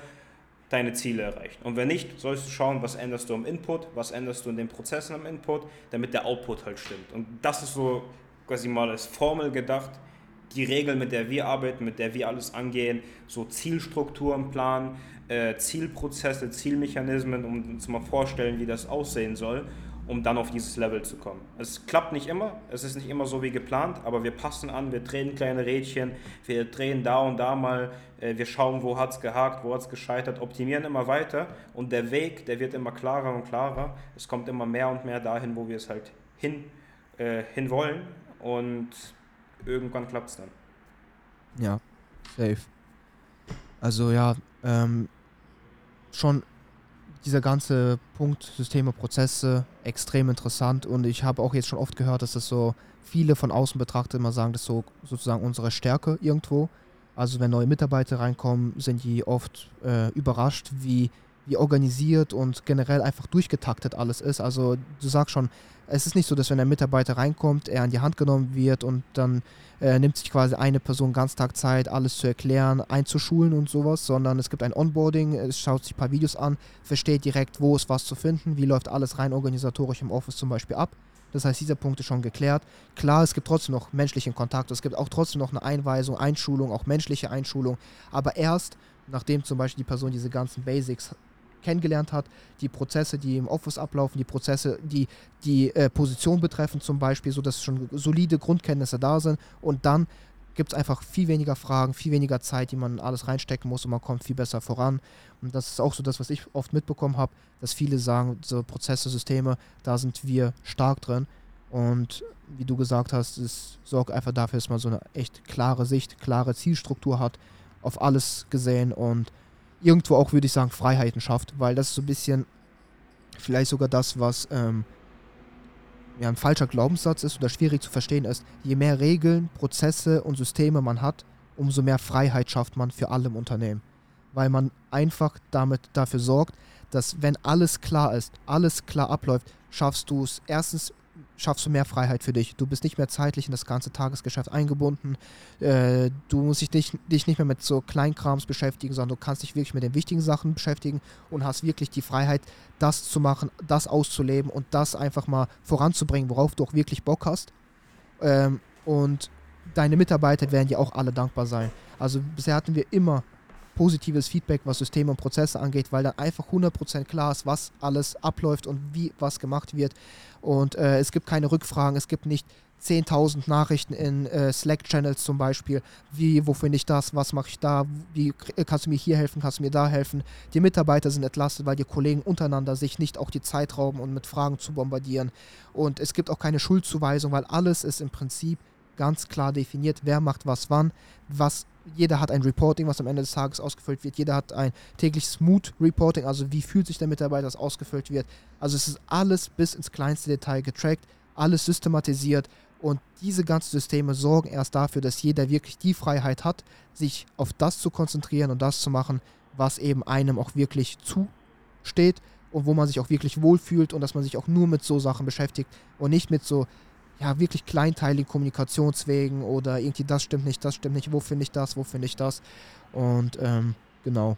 deine Ziele erreicht. Und wenn nicht, sollst du schauen, was änderst du am Input, was änderst du in den Prozessen am Input, damit der Output halt stimmt. Und das ist so quasi mal als Formel gedacht, die Regel, mit der wir arbeiten, mit der wir alles angehen, so Zielstrukturen planen, äh, Zielprozesse, Zielmechanismen, um uns mal vorstellen, wie das aussehen soll, um dann auf dieses Level zu kommen. Es klappt nicht immer, es ist nicht immer so wie geplant, aber wir passen an, wir drehen kleine Rädchen, wir drehen da und da mal, äh, wir schauen, wo hat es gehakt, wo hat es gescheitert, optimieren immer weiter und der Weg, der wird immer klarer und klarer. Es kommt immer mehr und mehr dahin, wo wir es halt hin, äh, hin wollen und irgendwann klappt es dann. Ja, safe. Also ja, ähm, schon dieser ganze Punkt Systeme, Prozesse extrem interessant und ich habe auch jetzt schon oft gehört, dass das so viele von außen betrachtet immer sagen, das ist so sozusagen unsere Stärke irgendwo. Also wenn neue Mitarbeiter reinkommen, sind die oft äh, überrascht, wie, wie organisiert und generell einfach durchgetaktet alles ist. Also du sagst schon, es ist nicht so, dass wenn ein Mitarbeiter reinkommt, er an die Hand genommen wird und dann äh, nimmt sich quasi eine Person ganz Tag Zeit, alles zu erklären, einzuschulen und sowas, sondern es gibt ein Onboarding, es schaut sich ein paar Videos an, versteht direkt, wo ist was zu finden, wie läuft alles rein organisatorisch im Office zum Beispiel ab. Das heißt, dieser Punkt ist schon geklärt. Klar, es gibt trotzdem noch menschlichen Kontakt, es gibt auch trotzdem noch eine Einweisung, Einschulung, auch menschliche Einschulung, aber erst nachdem zum Beispiel die Person diese ganzen Basics kennengelernt hat, die Prozesse, die im Office ablaufen, die Prozesse, die die äh, Position betreffen zum Beispiel, sodass schon solide Grundkenntnisse da sind und dann gibt es einfach viel weniger Fragen, viel weniger Zeit, die man alles reinstecken muss und man kommt viel besser voran. Und das ist auch so das, was ich oft mitbekommen habe, dass viele sagen, so Prozesse, Systeme, da sind wir stark drin. Und wie du gesagt hast, es sorgt einfach dafür, dass man so eine echt klare Sicht, klare Zielstruktur hat, auf alles gesehen und irgendwo auch, würde ich sagen, Freiheiten schafft, weil das so ein bisschen vielleicht sogar das, was ähm, ja, ein falscher Glaubenssatz ist oder schwierig zu verstehen ist. Je mehr Regeln, Prozesse und Systeme man hat, umso mehr Freiheit schafft man für alle im Unternehmen. Weil man einfach damit dafür sorgt, dass wenn alles klar ist, alles klar abläuft, schaffst du es erstens schaffst du mehr Freiheit für dich. Du bist nicht mehr zeitlich in das ganze Tagesgeschäft eingebunden. Äh, du musst dich nicht, dich nicht mehr mit so Kleinkrams beschäftigen, sondern du kannst dich wirklich mit den wichtigen Sachen beschäftigen und hast wirklich die Freiheit, das zu machen, das auszuleben und das einfach mal voranzubringen, worauf du auch wirklich Bock hast. Ähm, und deine Mitarbeiter werden dir auch alle dankbar sein. Also bisher hatten wir immer positives Feedback, was Systeme und Prozesse angeht, weil dann einfach 100% klar ist, was alles abläuft und wie was gemacht wird. Und äh, es gibt keine Rückfragen, es gibt nicht 10.000 Nachrichten in äh, Slack-Channels zum Beispiel. Wie, wo finde ich das? Was mache ich da? Wie äh, kannst du mir hier helfen? Kannst du mir da helfen? Die Mitarbeiter sind entlastet, weil die Kollegen untereinander sich nicht auch die Zeit rauben und mit Fragen zu bombardieren. Und es gibt auch keine Schuldzuweisung, weil alles ist im Prinzip ganz klar definiert, wer macht was wann, was jeder hat ein Reporting, was am Ende des Tages ausgefüllt wird. Jeder hat ein tägliches Mood-Reporting, also wie fühlt sich der Mitarbeiter, das ausgefüllt wird. Also es ist alles bis ins kleinste Detail getrackt, alles systematisiert und diese ganzen Systeme sorgen erst dafür, dass jeder wirklich die Freiheit hat, sich auf das zu konzentrieren und das zu machen, was eben einem auch wirklich zusteht und wo man sich auch wirklich wohlfühlt und dass man sich auch nur mit so Sachen beschäftigt und nicht mit so ja, wirklich kleinteiligen Kommunikationswegen oder irgendwie das stimmt nicht, das stimmt nicht, wo finde ich das, wo finde ich das. Und ähm, genau.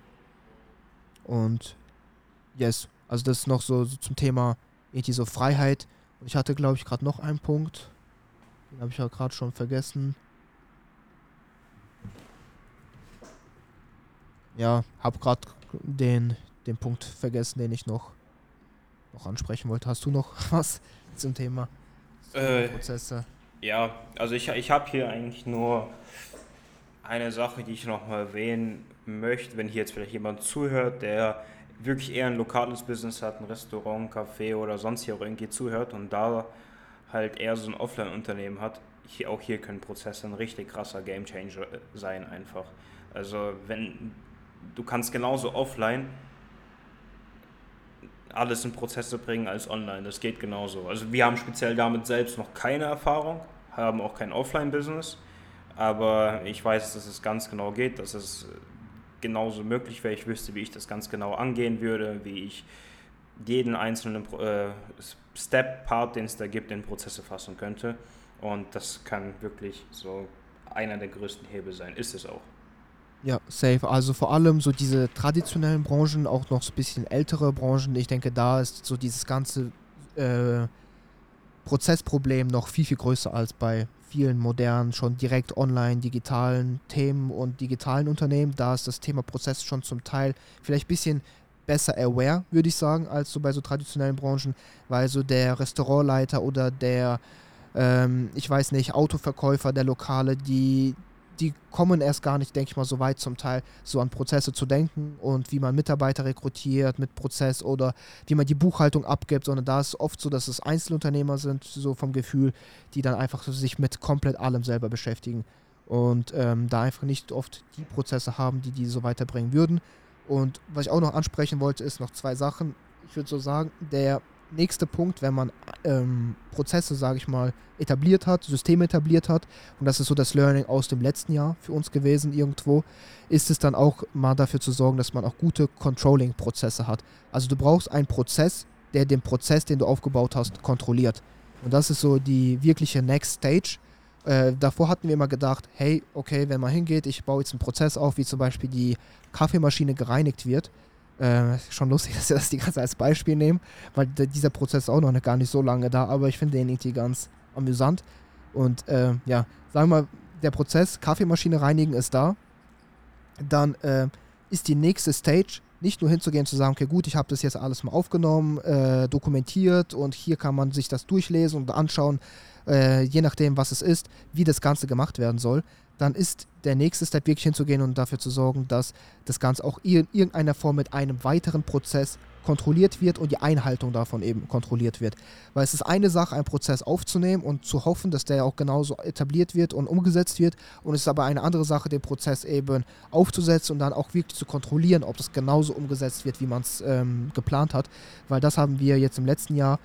Und yes, also das ist noch so, so zum Thema irgendwie so Freiheit. Und ich hatte, glaube ich, gerade noch einen Punkt. Den habe ich ja gerade schon vergessen. Ja, habe gerade den, den Punkt vergessen, den ich noch, noch ansprechen wollte. Hast du noch was zum Thema? Äh, Prozesse. Ja, also ich, ich habe hier eigentlich nur eine Sache, die ich noch mal erwähnen möchte, wenn hier jetzt vielleicht jemand zuhört, der wirklich eher ein lokales Business hat, ein Restaurant, Café oder sonst hier auch irgendwie zuhört und da halt eher so ein Offline-Unternehmen hat, hier, auch hier können Prozesse ein richtig krasser Gamechanger sein einfach. Also wenn du kannst genauso offline alles in Prozesse bringen als online. Das geht genauso. Also wir haben speziell damit selbst noch keine Erfahrung, haben auch kein Offline-Business, aber ich weiß, dass es ganz genau geht, dass es genauso möglich wäre. Ich wüsste, wie ich das ganz genau angehen würde, wie ich jeden einzelnen äh, Step-Part, den es da gibt, in Prozesse fassen könnte. Und das kann wirklich so einer der größten Hebel sein. Ist es auch. Ja, safe. Also vor allem so diese traditionellen Branchen, auch noch so ein bisschen ältere Branchen. Ich denke, da ist so dieses ganze äh, Prozessproblem noch viel, viel größer als bei vielen modernen, schon direkt online digitalen Themen und digitalen Unternehmen. Da ist das Thema Prozess schon zum Teil vielleicht ein bisschen besser aware, würde ich sagen, als so bei so traditionellen Branchen, weil so der Restaurantleiter oder der, ähm, ich weiß nicht, Autoverkäufer, der Lokale, die, die kommen erst gar nicht, denke ich mal, so weit zum Teil, so an Prozesse zu denken und wie man Mitarbeiter rekrutiert mit Prozess oder wie man die Buchhaltung abgibt, sondern da ist oft so, dass es Einzelunternehmer sind, so vom Gefühl, die dann einfach so sich mit komplett allem selber beschäftigen und ähm, da einfach nicht oft die Prozesse haben, die die so weiterbringen würden. Und was ich auch noch ansprechen wollte, ist noch zwei Sachen. Ich würde so sagen, der nächste Punkt, wenn man ähm, Prozesse, sage ich mal, etabliert hat, Systeme etabliert hat, und das ist so das Learning aus dem letzten Jahr für uns gewesen irgendwo, ist es dann auch mal dafür zu sorgen, dass man auch gute Controlling-Prozesse hat. Also du brauchst einen Prozess, der den Prozess, den du aufgebaut hast, kontrolliert. Und das ist so die wirkliche Next Stage. Äh, davor hatten wir immer gedacht, hey, okay, wenn man hingeht, ich baue jetzt einen Prozess auf, wie zum Beispiel die Kaffeemaschine gereinigt wird, äh, schon lustig, dass wir das die ganze als Beispiel nehmen, weil dieser Prozess ist auch noch gar nicht so lange da, aber ich finde den irgendwie ganz amüsant. Und äh, ja, sagen wir mal, der Prozess Kaffeemaschine reinigen ist da. Dann äh, ist die nächste Stage nicht nur hinzugehen zu sagen, okay, gut, ich habe das jetzt alles mal aufgenommen, äh, dokumentiert und hier kann man sich das durchlesen und anschauen, äh, je nachdem, was es ist, wie das Ganze gemacht werden soll, dann ist der nächste Step wirklich hinzugehen und dafür zu sorgen, dass das Ganze auch in irgendeiner Form mit einem weiteren Prozess kontrolliert wird und die Einhaltung davon eben kontrolliert wird. Weil es ist eine Sache, einen Prozess aufzunehmen und zu hoffen, dass der auch genauso etabliert wird und umgesetzt wird. Und es ist aber eine andere Sache, den Prozess eben aufzusetzen und dann auch wirklich zu kontrollieren, ob das genauso umgesetzt wird, wie man es ähm, geplant hat. Weil das haben wir jetzt im letzten Jahr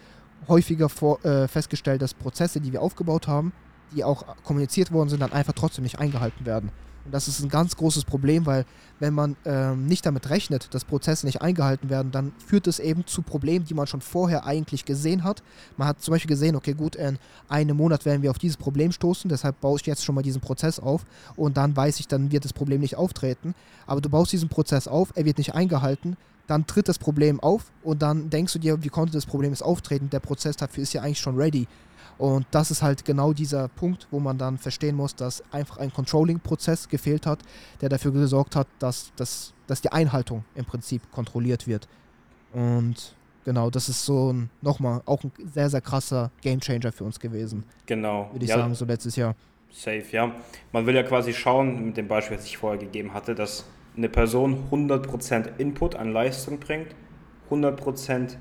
häufiger vor, äh, festgestellt, dass Prozesse, die wir aufgebaut haben, die auch kommuniziert worden sind, dann einfach trotzdem nicht eingehalten werden. Und das ist ein ganz großes Problem, weil wenn man ähm, nicht damit rechnet, dass Prozesse nicht eingehalten werden, dann führt es eben zu Problemen, die man schon vorher eigentlich gesehen hat. Man hat zum Beispiel gesehen, okay, gut, in einem Monat werden wir auf dieses Problem stoßen, deshalb baue ich jetzt schon mal diesen Prozess auf und dann weiß ich, dann wird das Problem nicht auftreten. Aber du baust diesen Prozess auf, er wird nicht eingehalten, dann tritt das Problem auf und dann denkst du dir, wie konnte das Problem jetzt auftreten? Der Prozess dafür ist ja eigentlich schon ready. Und das ist halt genau dieser Punkt, wo man dann verstehen muss, dass einfach ein Controlling-Prozess gefehlt hat, der dafür gesorgt hat, dass, dass, dass die Einhaltung im Prinzip kontrolliert wird. Und genau, das ist so ein, nochmal, auch ein sehr, sehr krasser Gamechanger für uns gewesen. Genau. Würde ich ja, sagen, so letztes Jahr. Safe, ja. Man will ja quasi schauen, mit dem Beispiel, das ich vorher gegeben hatte, dass eine Person 100% Input an Leistung bringt, 100%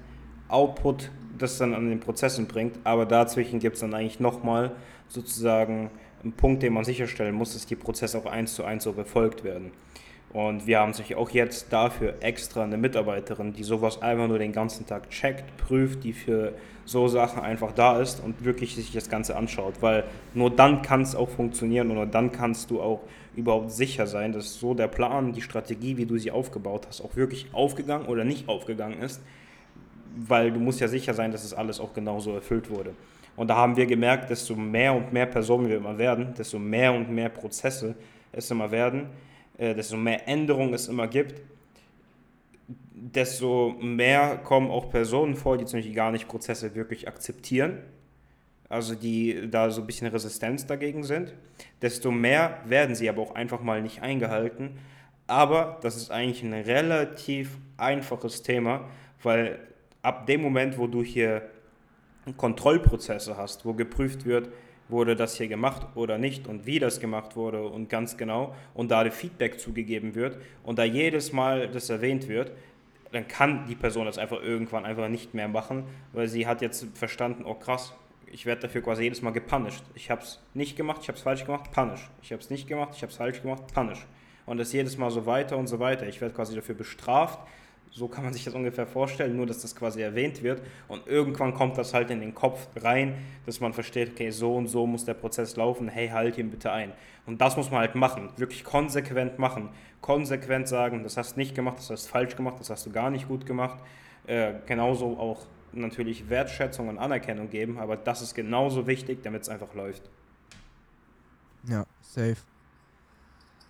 Output das dann an den Prozessen bringt, aber dazwischen gibt es dann eigentlich nochmal sozusagen ein Punkt, den man sicherstellen muss, dass die Prozesse auch eins zu eins so befolgt werden. Und wir haben sich auch jetzt dafür extra eine Mitarbeiterin, die sowas einfach nur den ganzen Tag checkt, prüft, die für so Sachen einfach da ist und wirklich sich das Ganze anschaut. Weil nur dann kann es auch funktionieren und nur dann kannst du auch überhaupt sicher sein, dass so der Plan, die Strategie, wie du sie aufgebaut hast, auch wirklich aufgegangen oder nicht aufgegangen ist. Weil du musst ja sicher sein, dass es alles auch genauso erfüllt wurde. Und da haben wir gemerkt, desto mehr und mehr Personen wir immer werden, desto mehr und mehr Prozesse es immer werden, äh, desto mehr Änderungen es immer gibt, desto mehr kommen auch Personen vor, die zum Beispiel gar nicht Prozesse wirklich akzeptieren, also die da so ein bisschen Resistenz dagegen sind, desto mehr werden sie aber auch einfach mal nicht eingehalten. Aber das ist eigentlich ein relativ einfaches Thema, weil ab dem Moment, wo du hier Kontrollprozesse hast, wo geprüft wird, wurde das hier gemacht oder nicht und wie das gemacht wurde und ganz genau und da Feedback zugegeben wird und da jedes Mal das erwähnt wird, dann kann die Person das einfach irgendwann einfach nicht mehr machen, weil sie hat jetzt verstanden, oh krass, ich werde dafür quasi jedes Mal gepunished. Ich habe es nicht gemacht, ich habe es falsch gemacht, punish. Ich habe es nicht gemacht, ich habe es falsch gemacht, punish. Und das jedes Mal so weiter und so weiter. Ich werde quasi dafür bestraft so kann man sich das ungefähr vorstellen, nur dass das quasi erwähnt wird. Und irgendwann kommt das halt in den Kopf rein, dass man versteht, okay, so und so muss der Prozess laufen, hey, halt ihn bitte ein. Und das muss man halt machen, wirklich konsequent machen. Konsequent sagen, das hast du nicht gemacht, das hast du falsch gemacht, das hast du gar nicht gut gemacht. Äh, genauso auch natürlich Wertschätzung und Anerkennung geben, aber das ist genauso wichtig, damit es einfach läuft. Ja, safe.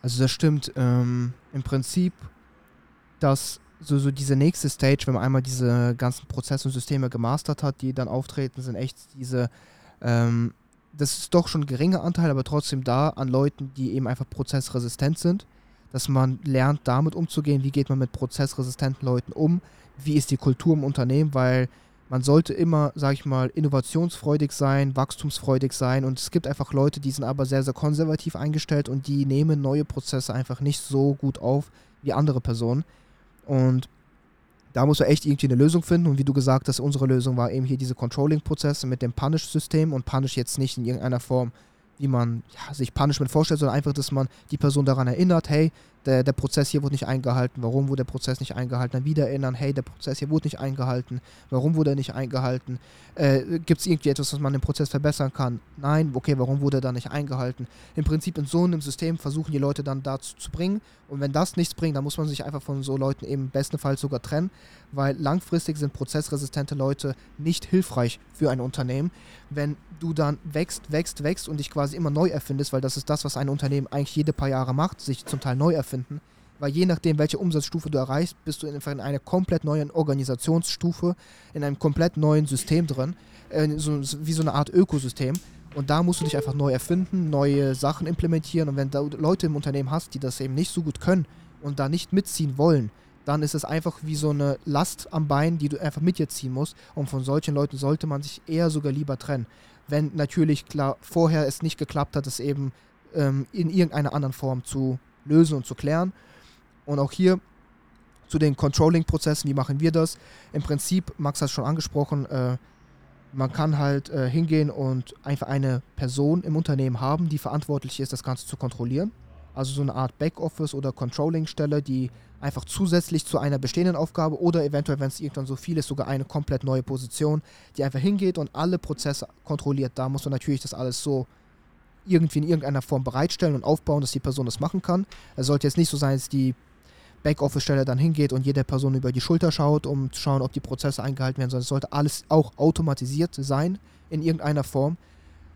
Also das stimmt. Ähm, Im Prinzip, dass so, so diese nächste Stage, wenn man einmal diese ganzen Prozesse und Systeme gemastert hat, die dann auftreten, sind echt diese, ähm, das ist doch schon ein geringer Anteil, aber trotzdem da an Leuten, die eben einfach prozessresistent sind, dass man lernt, damit umzugehen, wie geht man mit prozessresistenten Leuten um, wie ist die Kultur im Unternehmen, weil man sollte immer, sag ich mal, innovationsfreudig sein, wachstumsfreudig sein. Und es gibt einfach Leute, die sind aber sehr, sehr konservativ eingestellt und die nehmen neue Prozesse einfach nicht so gut auf wie andere Personen. Und da muss man echt irgendwie eine Lösung finden. Und wie du gesagt hast, unsere Lösung war eben hier diese Controlling-Prozesse mit dem Punish-System und Punish jetzt nicht in irgendeiner Form wie man ja, sich Punishment vorstellt, sondern einfach, dass man die Person daran erinnert, hey, der, der Prozess hier wurde nicht eingehalten, warum wurde der Prozess nicht eingehalten, dann wieder erinnern, hey, der Prozess hier wurde nicht eingehalten, warum wurde er nicht eingehalten, äh, gibt es irgendwie etwas, was man im Prozess verbessern kann? Nein, okay, warum wurde er dann nicht eingehalten? Im Prinzip in so einem System versuchen die Leute dann dazu zu bringen. Und wenn das nichts bringt, dann muss man sich einfach von so Leuten eben bestenfalls sogar trennen, weil langfristig sind prozessresistente Leute nicht hilfreich für ein Unternehmen, wenn du dann wächst, wächst, wächst und dich quasi immer neu erfindest, weil das ist das, was ein Unternehmen eigentlich jede paar Jahre macht, sich zum Teil neu erfinden. Weil je nachdem, welche Umsatzstufe du erreichst, bist du in einer komplett neuen Organisationsstufe, in einem komplett neuen System drin, äh, so, wie so eine Art Ökosystem. Und da musst du dich einfach neu erfinden, neue Sachen implementieren. Und wenn du Leute im Unternehmen hast, die das eben nicht so gut können und da nicht mitziehen wollen, dann ist es einfach wie so eine Last am Bein, die du einfach mit dir ziehen musst. Und von solchen Leuten sollte man sich eher sogar lieber trennen. Wenn natürlich klar vorher es nicht geklappt hat, es eben ähm, in irgendeiner anderen Form zu lösen und zu klären. Und auch hier zu den Controlling-Prozessen, wie machen wir das? Im Prinzip, Max hat es schon angesprochen, äh, man kann halt äh, hingehen und einfach eine Person im Unternehmen haben, die verantwortlich ist, das Ganze zu kontrollieren. Also so eine Art Backoffice oder Controlling-Stelle, die einfach zusätzlich zu einer bestehenden Aufgabe oder eventuell, wenn es irgendwann so viel ist, sogar eine komplett neue Position, die einfach hingeht und alle Prozesse kontrolliert. Da muss man natürlich das alles so irgendwie in irgendeiner Form bereitstellen und aufbauen, dass die Person das machen kann. Es sollte jetzt nicht so sein, dass die Backoffice-Stelle dann hingeht und jede Person über die Schulter schaut, um zu schauen, ob die Prozesse eingehalten werden, sondern es sollte alles auch automatisiert sein in irgendeiner Form.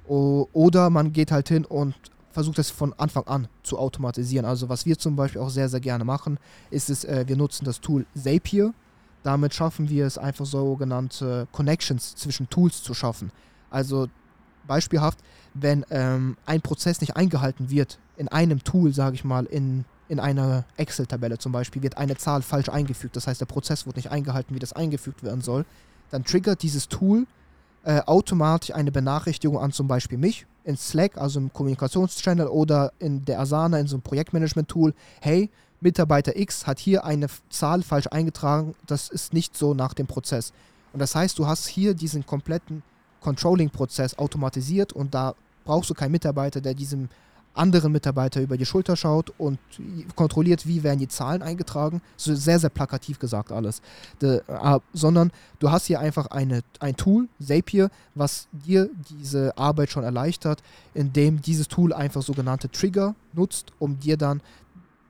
Oder man geht halt hin und versucht es von Anfang an zu automatisieren. Also was wir zum Beispiel auch sehr, sehr gerne machen, ist es, äh, wir nutzen das Tool Zapier. Damit schaffen wir es einfach sogenannte Connections zwischen Tools zu schaffen. Also beispielhaft, wenn ähm, ein Prozess nicht eingehalten wird in einem Tool, sage ich mal, in, in einer Excel-Tabelle zum Beispiel, wird eine Zahl falsch eingefügt. Das heißt, der Prozess wird nicht eingehalten, wie das eingefügt werden soll. Dann triggert dieses Tool äh, automatisch eine Benachrichtigung an zum Beispiel mich in Slack, also im Kommunikationschannel oder in der Asana, in so einem Projektmanagement-Tool, hey, Mitarbeiter X hat hier eine Zahl falsch eingetragen, das ist nicht so nach dem Prozess. Und das heißt, du hast hier diesen kompletten Controlling-Prozess automatisiert und da brauchst du keinen Mitarbeiter, der diesem anderen Mitarbeiter über die Schulter schaut und kontrolliert, wie werden die Zahlen eingetragen. So sehr, sehr plakativ gesagt alles. De, äh, sondern du hast hier einfach eine, ein Tool, Zapier, was dir diese Arbeit schon erleichtert, indem dieses Tool einfach sogenannte Trigger nutzt, um dir dann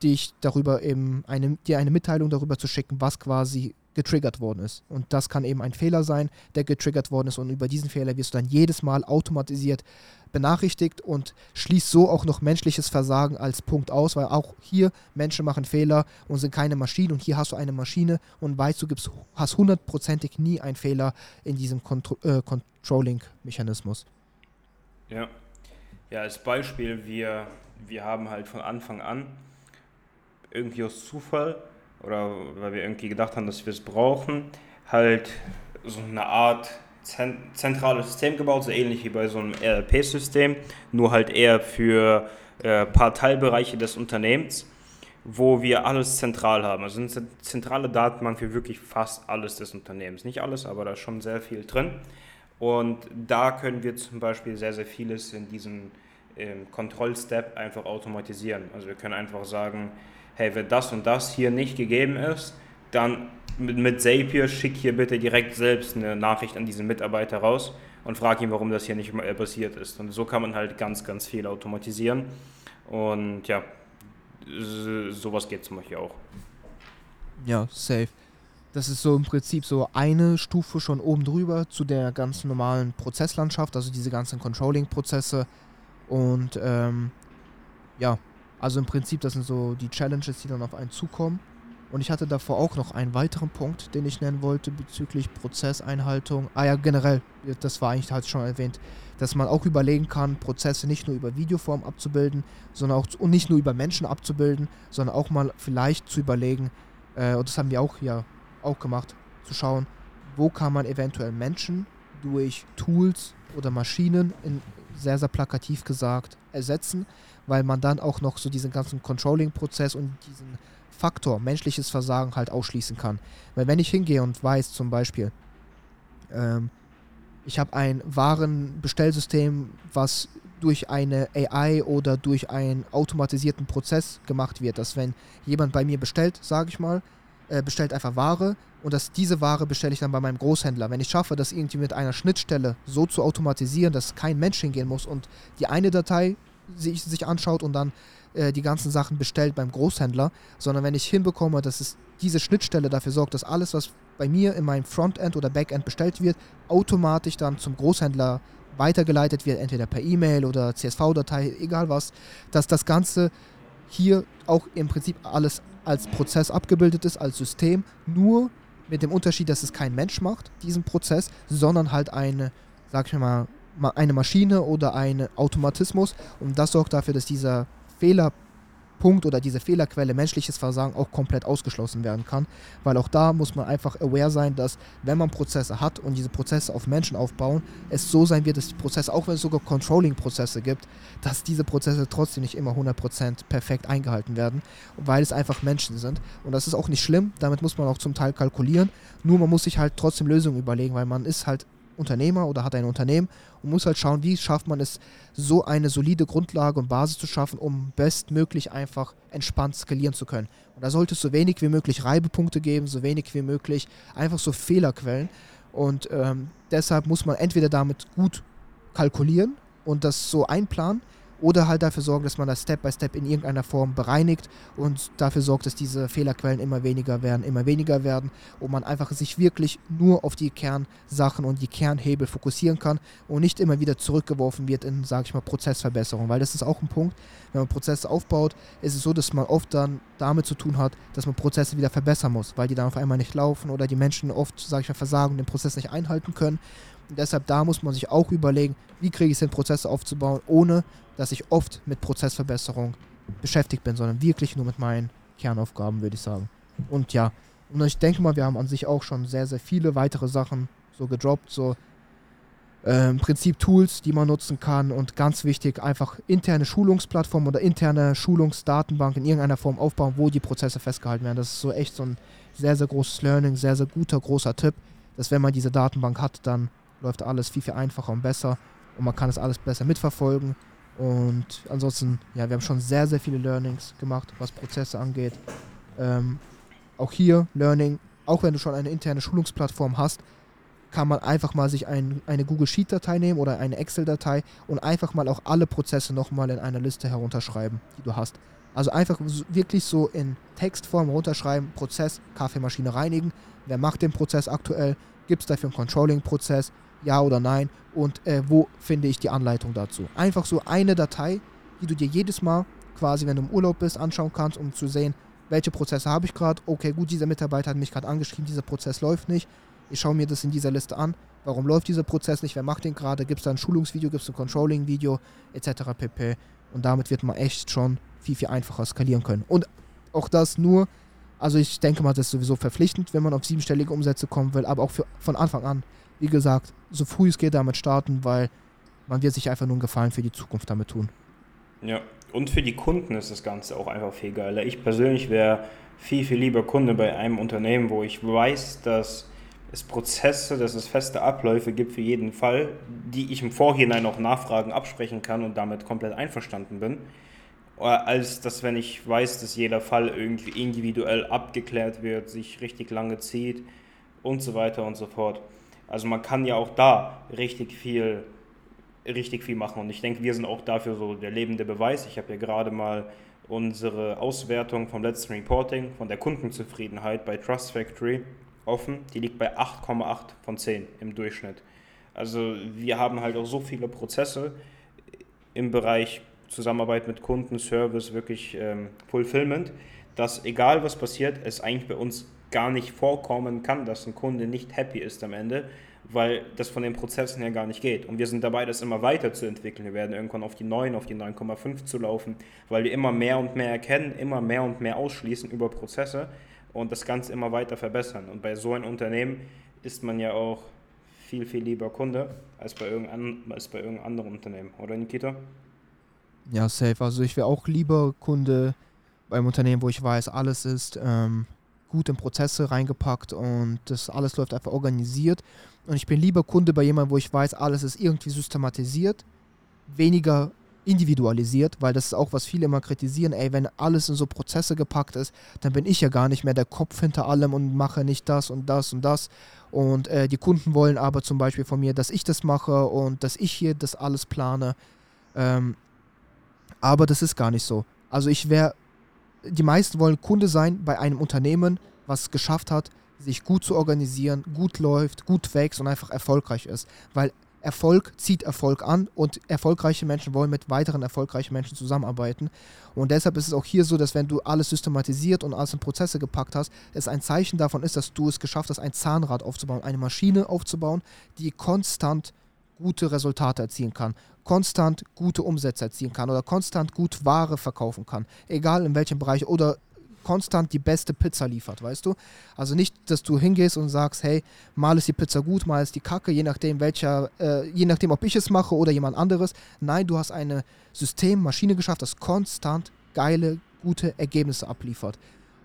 dich darüber eben eine, dir eine Mitteilung darüber zu schicken, was quasi getriggert worden ist. Und das kann eben ein Fehler sein, der getriggert worden ist. Und über diesen Fehler wirst du dann jedes Mal automatisiert benachrichtigt und schließt so auch noch menschliches Versagen als Punkt aus, weil auch hier Menschen machen Fehler und sind keine Maschinen. Und hier hast du eine Maschine und weißt du, gibst, hast hundertprozentig nie einen Fehler in diesem Contro äh, Controlling-Mechanismus. Ja. Ja, als Beispiel, wir, wir haben halt von Anfang an irgendwie aus Zufall oder weil wir irgendwie gedacht haben, dass wir es brauchen, halt so eine Art zentrales System gebaut, so ähnlich wie bei so einem ERP-System, nur halt eher für äh, paar Teilbereiche des Unternehmens, wo wir alles zentral haben. Also eine zentrale Datenbank für wirklich fast alles des Unternehmens. Nicht alles, aber da ist schon sehr viel drin. Und da können wir zum Beispiel sehr, sehr vieles in diesem ähm, Kontrollstep einfach automatisieren. Also wir können einfach sagen, hey, wenn das und das hier nicht gegeben ist, dann mit, mit Zapier schick hier bitte direkt selbst eine Nachricht an diesen Mitarbeiter raus und frag ihn, warum das hier nicht äh, passiert ist. Und so kann man halt ganz, ganz viel automatisieren. Und ja, sowas geht zum Beispiel auch. Ja, safe. Das ist so im Prinzip so eine Stufe schon oben drüber zu der ganz normalen Prozesslandschaft, also diese ganzen Controlling-Prozesse. Und ähm, ja, also im Prinzip, das sind so die Challenges, die dann auf einen zukommen. Und ich hatte davor auch noch einen weiteren Punkt, den ich nennen wollte bezüglich Prozesseinhaltung. Ah ja, generell, das war eigentlich halt schon erwähnt, dass man auch überlegen kann, Prozesse nicht nur über Videoform abzubilden, sondern auch und nicht nur über Menschen abzubilden, sondern auch mal vielleicht zu überlegen, äh, und das haben wir auch ja auch gemacht, zu schauen, wo kann man eventuell Menschen durch Tools oder Maschinen, in, sehr, sehr plakativ gesagt, ersetzen, weil man dann auch noch so diesen ganzen Controlling-Prozess und diesen Faktor menschliches Versagen halt ausschließen kann. Weil wenn ich hingehe und weiß zum Beispiel, ähm, ich habe ein Warenbestellsystem, was durch eine AI oder durch einen automatisierten Prozess gemacht wird, dass wenn jemand bei mir bestellt, sage ich mal, äh, bestellt einfach Ware und dass diese Ware bestelle ich dann bei meinem Großhändler. Wenn ich schaffe, das irgendwie mit einer Schnittstelle so zu automatisieren, dass kein Mensch hingehen muss und die eine Datei sich, anschaut und dann äh, die ganzen Sachen bestellt beim Großhändler, sondern wenn ich hinbekomme, dass es diese Schnittstelle dafür sorgt, dass alles, was bei mir in meinem Frontend oder Backend bestellt wird, automatisch dann zum Großhändler weitergeleitet wird, entweder per E-Mail oder CSV-Datei, egal was, dass das Ganze hier auch im Prinzip alles als Prozess abgebildet ist, als System, nur mit dem Unterschied, dass es kein Mensch macht, diesen Prozess, sondern halt eine, sag ich mal, eine Maschine oder ein Automatismus und das sorgt dafür, dass dieser Fehlerpunkt oder diese Fehlerquelle menschliches Versagen auch komplett ausgeschlossen werden kann, weil auch da muss man einfach aware sein, dass wenn man Prozesse hat und diese Prozesse auf Menschen aufbauen, es so sein wird, dass die Prozesse, auch wenn es sogar Controlling-Prozesse gibt, dass diese Prozesse trotzdem nicht immer 100% perfekt eingehalten werden, weil es einfach Menschen sind. Und das ist auch nicht schlimm, damit muss man auch zum Teil kalkulieren, nur man muss sich halt trotzdem Lösungen überlegen, weil man ist halt Unternehmer oder hat ein Unternehmen und muss halt schauen, wie schafft man es, so eine solide Grundlage und Basis zu schaffen, um bestmöglich einfach entspannt skalieren zu können. Und da sollte es so wenig wie möglich Reibepunkte geben, so wenig wie möglich einfach so Fehlerquellen. Und ähm, deshalb muss man entweder damit gut kalkulieren und das so einplanen oder halt dafür sorgen, dass man das Step by Step in irgendeiner Form bereinigt und dafür sorgt, dass diese Fehlerquellen immer weniger werden, immer weniger werden und man einfach sich wirklich nur auf die Kernsachen und die Kernhebel fokussieren kann und nicht immer wieder zurückgeworfen wird in, sage ich mal, Prozessverbesserung, weil das ist auch ein Punkt, wenn man Prozesse aufbaut, ist es so, dass man oft dann damit zu tun hat, dass man Prozesse wieder verbessern muss, weil die dann auf einmal nicht laufen oder die Menschen oft, sage ich mal, versagen, den Prozess nicht einhalten können und deshalb da muss man sich auch überlegen, wie kriege ich es hin, Prozesse aufzubauen, ohne dass ich oft mit Prozessverbesserung beschäftigt bin, sondern wirklich nur mit meinen Kernaufgaben, würde ich sagen. Und ja, und ich denke mal, wir haben an sich auch schon sehr, sehr viele weitere Sachen so gedroppt, so im Prinzip Tools, die man nutzen kann und ganz wichtig, einfach interne Schulungsplattformen oder interne Schulungsdatenbank in irgendeiner Form aufbauen, wo die Prozesse festgehalten werden. Das ist so echt so ein sehr, sehr großes Learning, sehr, sehr guter, großer Tipp, dass wenn man diese Datenbank hat, dann läuft alles viel, viel einfacher und besser und man kann das alles besser mitverfolgen. Und ansonsten, ja, wir haben schon sehr, sehr viele Learnings gemacht, was Prozesse angeht. Ähm, auch hier Learning, auch wenn du schon eine interne Schulungsplattform hast, kann man einfach mal sich ein, eine Google Sheet-Datei nehmen oder eine Excel-Datei und einfach mal auch alle Prozesse nochmal in einer Liste herunterschreiben, die du hast. Also einfach wirklich so in Textform runterschreiben, Prozess, Kaffeemaschine reinigen, wer macht den Prozess aktuell, gibt es dafür einen Controlling-Prozess, ja oder nein und äh, wo finde ich die Anleitung dazu. Einfach so eine Datei, die du dir jedes Mal quasi, wenn du im Urlaub bist, anschauen kannst, um zu sehen, welche Prozesse habe ich gerade. Okay, gut, dieser Mitarbeiter hat mich gerade angeschrieben, dieser Prozess läuft nicht. Ich schaue mir das in dieser Liste an. Warum läuft dieser Prozess nicht? Wer macht den gerade? Gibt es da ein Schulungsvideo? Gibt es ein Controlling-Video? Etc. pp. Und damit wird man echt schon viel, viel einfacher skalieren können. Und auch das nur, also ich denke mal, das ist sowieso verpflichtend, wenn man auf siebenstellige Umsätze kommen will, aber auch für, von Anfang an, wie gesagt, so früh es geht damit starten, weil man wird sich einfach nur einen Gefallen für die Zukunft damit tun. Ja, und für die Kunden ist das Ganze auch einfach viel geiler. Ich persönlich wäre viel, viel lieber Kunde bei einem Unternehmen, wo ich weiß, dass es Prozesse, dass es feste Abläufe gibt für jeden Fall, die ich im Vorhinein auch nachfragen, absprechen kann und damit komplett einverstanden bin, als dass wenn ich weiß, dass jeder Fall irgendwie individuell abgeklärt wird, sich richtig lange zieht und so weiter und so fort. Also man kann ja auch da richtig viel richtig viel machen. Und ich denke, wir sind auch dafür so der lebende Beweis. Ich habe ja gerade mal unsere Auswertung vom letzten Reporting von der Kundenzufriedenheit bei Trust Factory offen. Die liegt bei 8,8 von 10 im Durchschnitt. Also wir haben halt auch so viele Prozesse im Bereich Zusammenarbeit mit Kunden, Service, wirklich ähm, Fulfillment, dass egal was passiert, es eigentlich bei uns gar nicht vorkommen kann, dass ein Kunde nicht happy ist am Ende, weil das von den Prozessen her gar nicht geht. Und wir sind dabei, das immer weiter zu entwickeln. Wir werden irgendwann auf die 9, auf die 9,5 zu laufen, weil wir immer mehr und mehr erkennen, immer mehr und mehr ausschließen über Prozesse und das Ganze immer weiter verbessern. Und bei so einem Unternehmen ist man ja auch viel, viel lieber Kunde als bei irgendeinem, als bei irgendeinem anderen Unternehmen, oder Nikita? Ja, safe. Also ich wäre auch lieber Kunde beim Unternehmen, wo ich weiß, alles ist ähm, gut in Prozesse reingepackt und das alles läuft einfach organisiert. Und ich bin lieber Kunde bei jemandem, wo ich weiß, alles ist irgendwie systematisiert, weniger individualisiert, weil das ist auch, was viele immer kritisieren, ey, wenn alles in so Prozesse gepackt ist, dann bin ich ja gar nicht mehr der Kopf hinter allem und mache nicht das und das und das. Und äh, die Kunden wollen aber zum Beispiel von mir, dass ich das mache und dass ich hier das alles plane. Ähm, aber das ist gar nicht so. Also ich wäre die meisten wollen Kunde sein bei einem Unternehmen, was es geschafft hat, sich gut zu organisieren, gut läuft, gut wächst und einfach erfolgreich ist. Weil Erfolg zieht Erfolg an und erfolgreiche Menschen wollen mit weiteren erfolgreichen Menschen zusammenarbeiten. Und deshalb ist es auch hier so, dass wenn du alles systematisiert und alles in Prozesse gepackt hast, es ein Zeichen davon ist, dass du es geschafft hast, ein Zahnrad aufzubauen, eine Maschine aufzubauen, die konstant gute Resultate erzielen kann, konstant gute Umsätze erzielen kann oder konstant gut Ware verkaufen kann, egal in welchem Bereich oder konstant die beste Pizza liefert, weißt du? Also nicht, dass du hingehst und sagst, hey, mal ist die Pizza gut, mal ist die Kacke, je nachdem welcher, äh, je nachdem, ob ich es mache oder jemand anderes. Nein, du hast eine Systemmaschine geschafft, das konstant geile, gute Ergebnisse abliefert.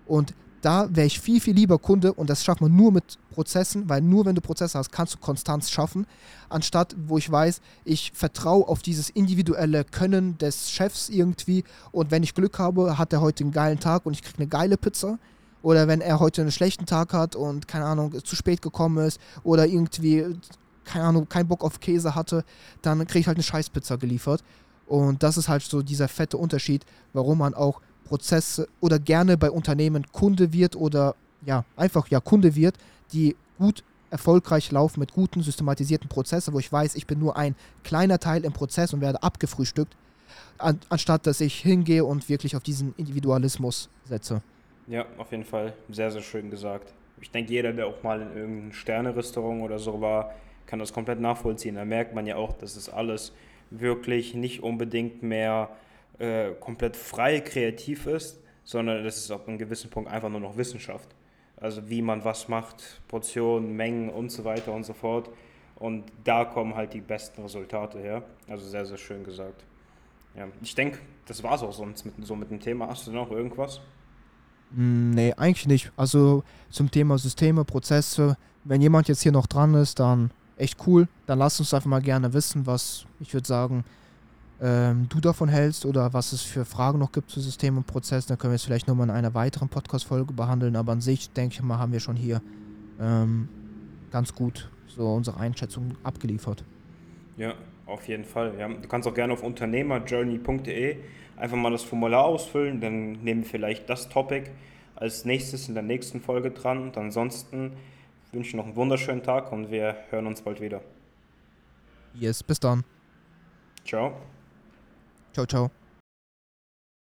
Und da wäre ich viel, viel lieber Kunde und das schafft man nur mit Prozessen, weil nur wenn du Prozesse hast, kannst du Konstanz schaffen, anstatt wo ich weiß, ich vertraue auf dieses individuelle Können des Chefs irgendwie und wenn ich Glück habe, hat er heute einen geilen Tag und ich kriege eine geile Pizza. Oder wenn er heute einen schlechten Tag hat und, keine Ahnung, zu spät gekommen ist oder irgendwie, keine Ahnung, keinen Bock auf Käse hatte, dann kriege ich halt eine Scheißpizza geliefert. Und das ist halt so dieser fette Unterschied, warum man auch Prozesse oder gerne bei Unternehmen Kunde wird oder ja, einfach ja Kunde wird, die gut erfolgreich laufen mit guten systematisierten Prozessen, wo ich weiß, ich bin nur ein kleiner Teil im Prozess und werde abgefrühstückt, an, anstatt dass ich hingehe und wirklich auf diesen Individualismus setze. Ja, auf jeden Fall. Sehr, sehr schön gesagt. Ich denke, jeder, der auch mal in irgendeinem Sterne-Restaurant oder so war, kann das komplett nachvollziehen. Da merkt man ja auch, dass es alles wirklich nicht unbedingt mehr äh, komplett frei kreativ ist, sondern das ist ab einem gewissen Punkt einfach nur noch Wissenschaft. Also wie man was macht, Portionen, Mengen und so weiter und so fort. Und da kommen halt die besten Resultate her. Also sehr, sehr schön gesagt. Ja, ich denke, das war es auch sonst mit, so mit dem Thema. Hast du noch irgendwas? Mm, nee, eigentlich nicht. Also zum Thema Systeme, Prozesse, wenn jemand jetzt hier noch dran ist, dann echt cool. Dann lass uns einfach mal gerne wissen, was ich würde sagen, ähm, du davon hältst oder was es für Fragen noch gibt zu System und Prozess. Dann können wir es vielleicht nochmal in einer weiteren Podcast-Folge behandeln. Aber an sich, denke ich mal, haben wir schon hier ähm, ganz gut so unsere Einschätzung abgeliefert. Ja, auf jeden Fall. Ja. Du kannst auch gerne auf unternehmerjourney.de einfach mal das Formular ausfüllen. Dann nehmen wir vielleicht das Topic als nächstes in der nächsten Folge dran. Und ansonsten wünsche ich noch einen wunderschönen Tag und wir hören uns bald wieder. Yes, bis dann. Ciao. Ciao, ciao.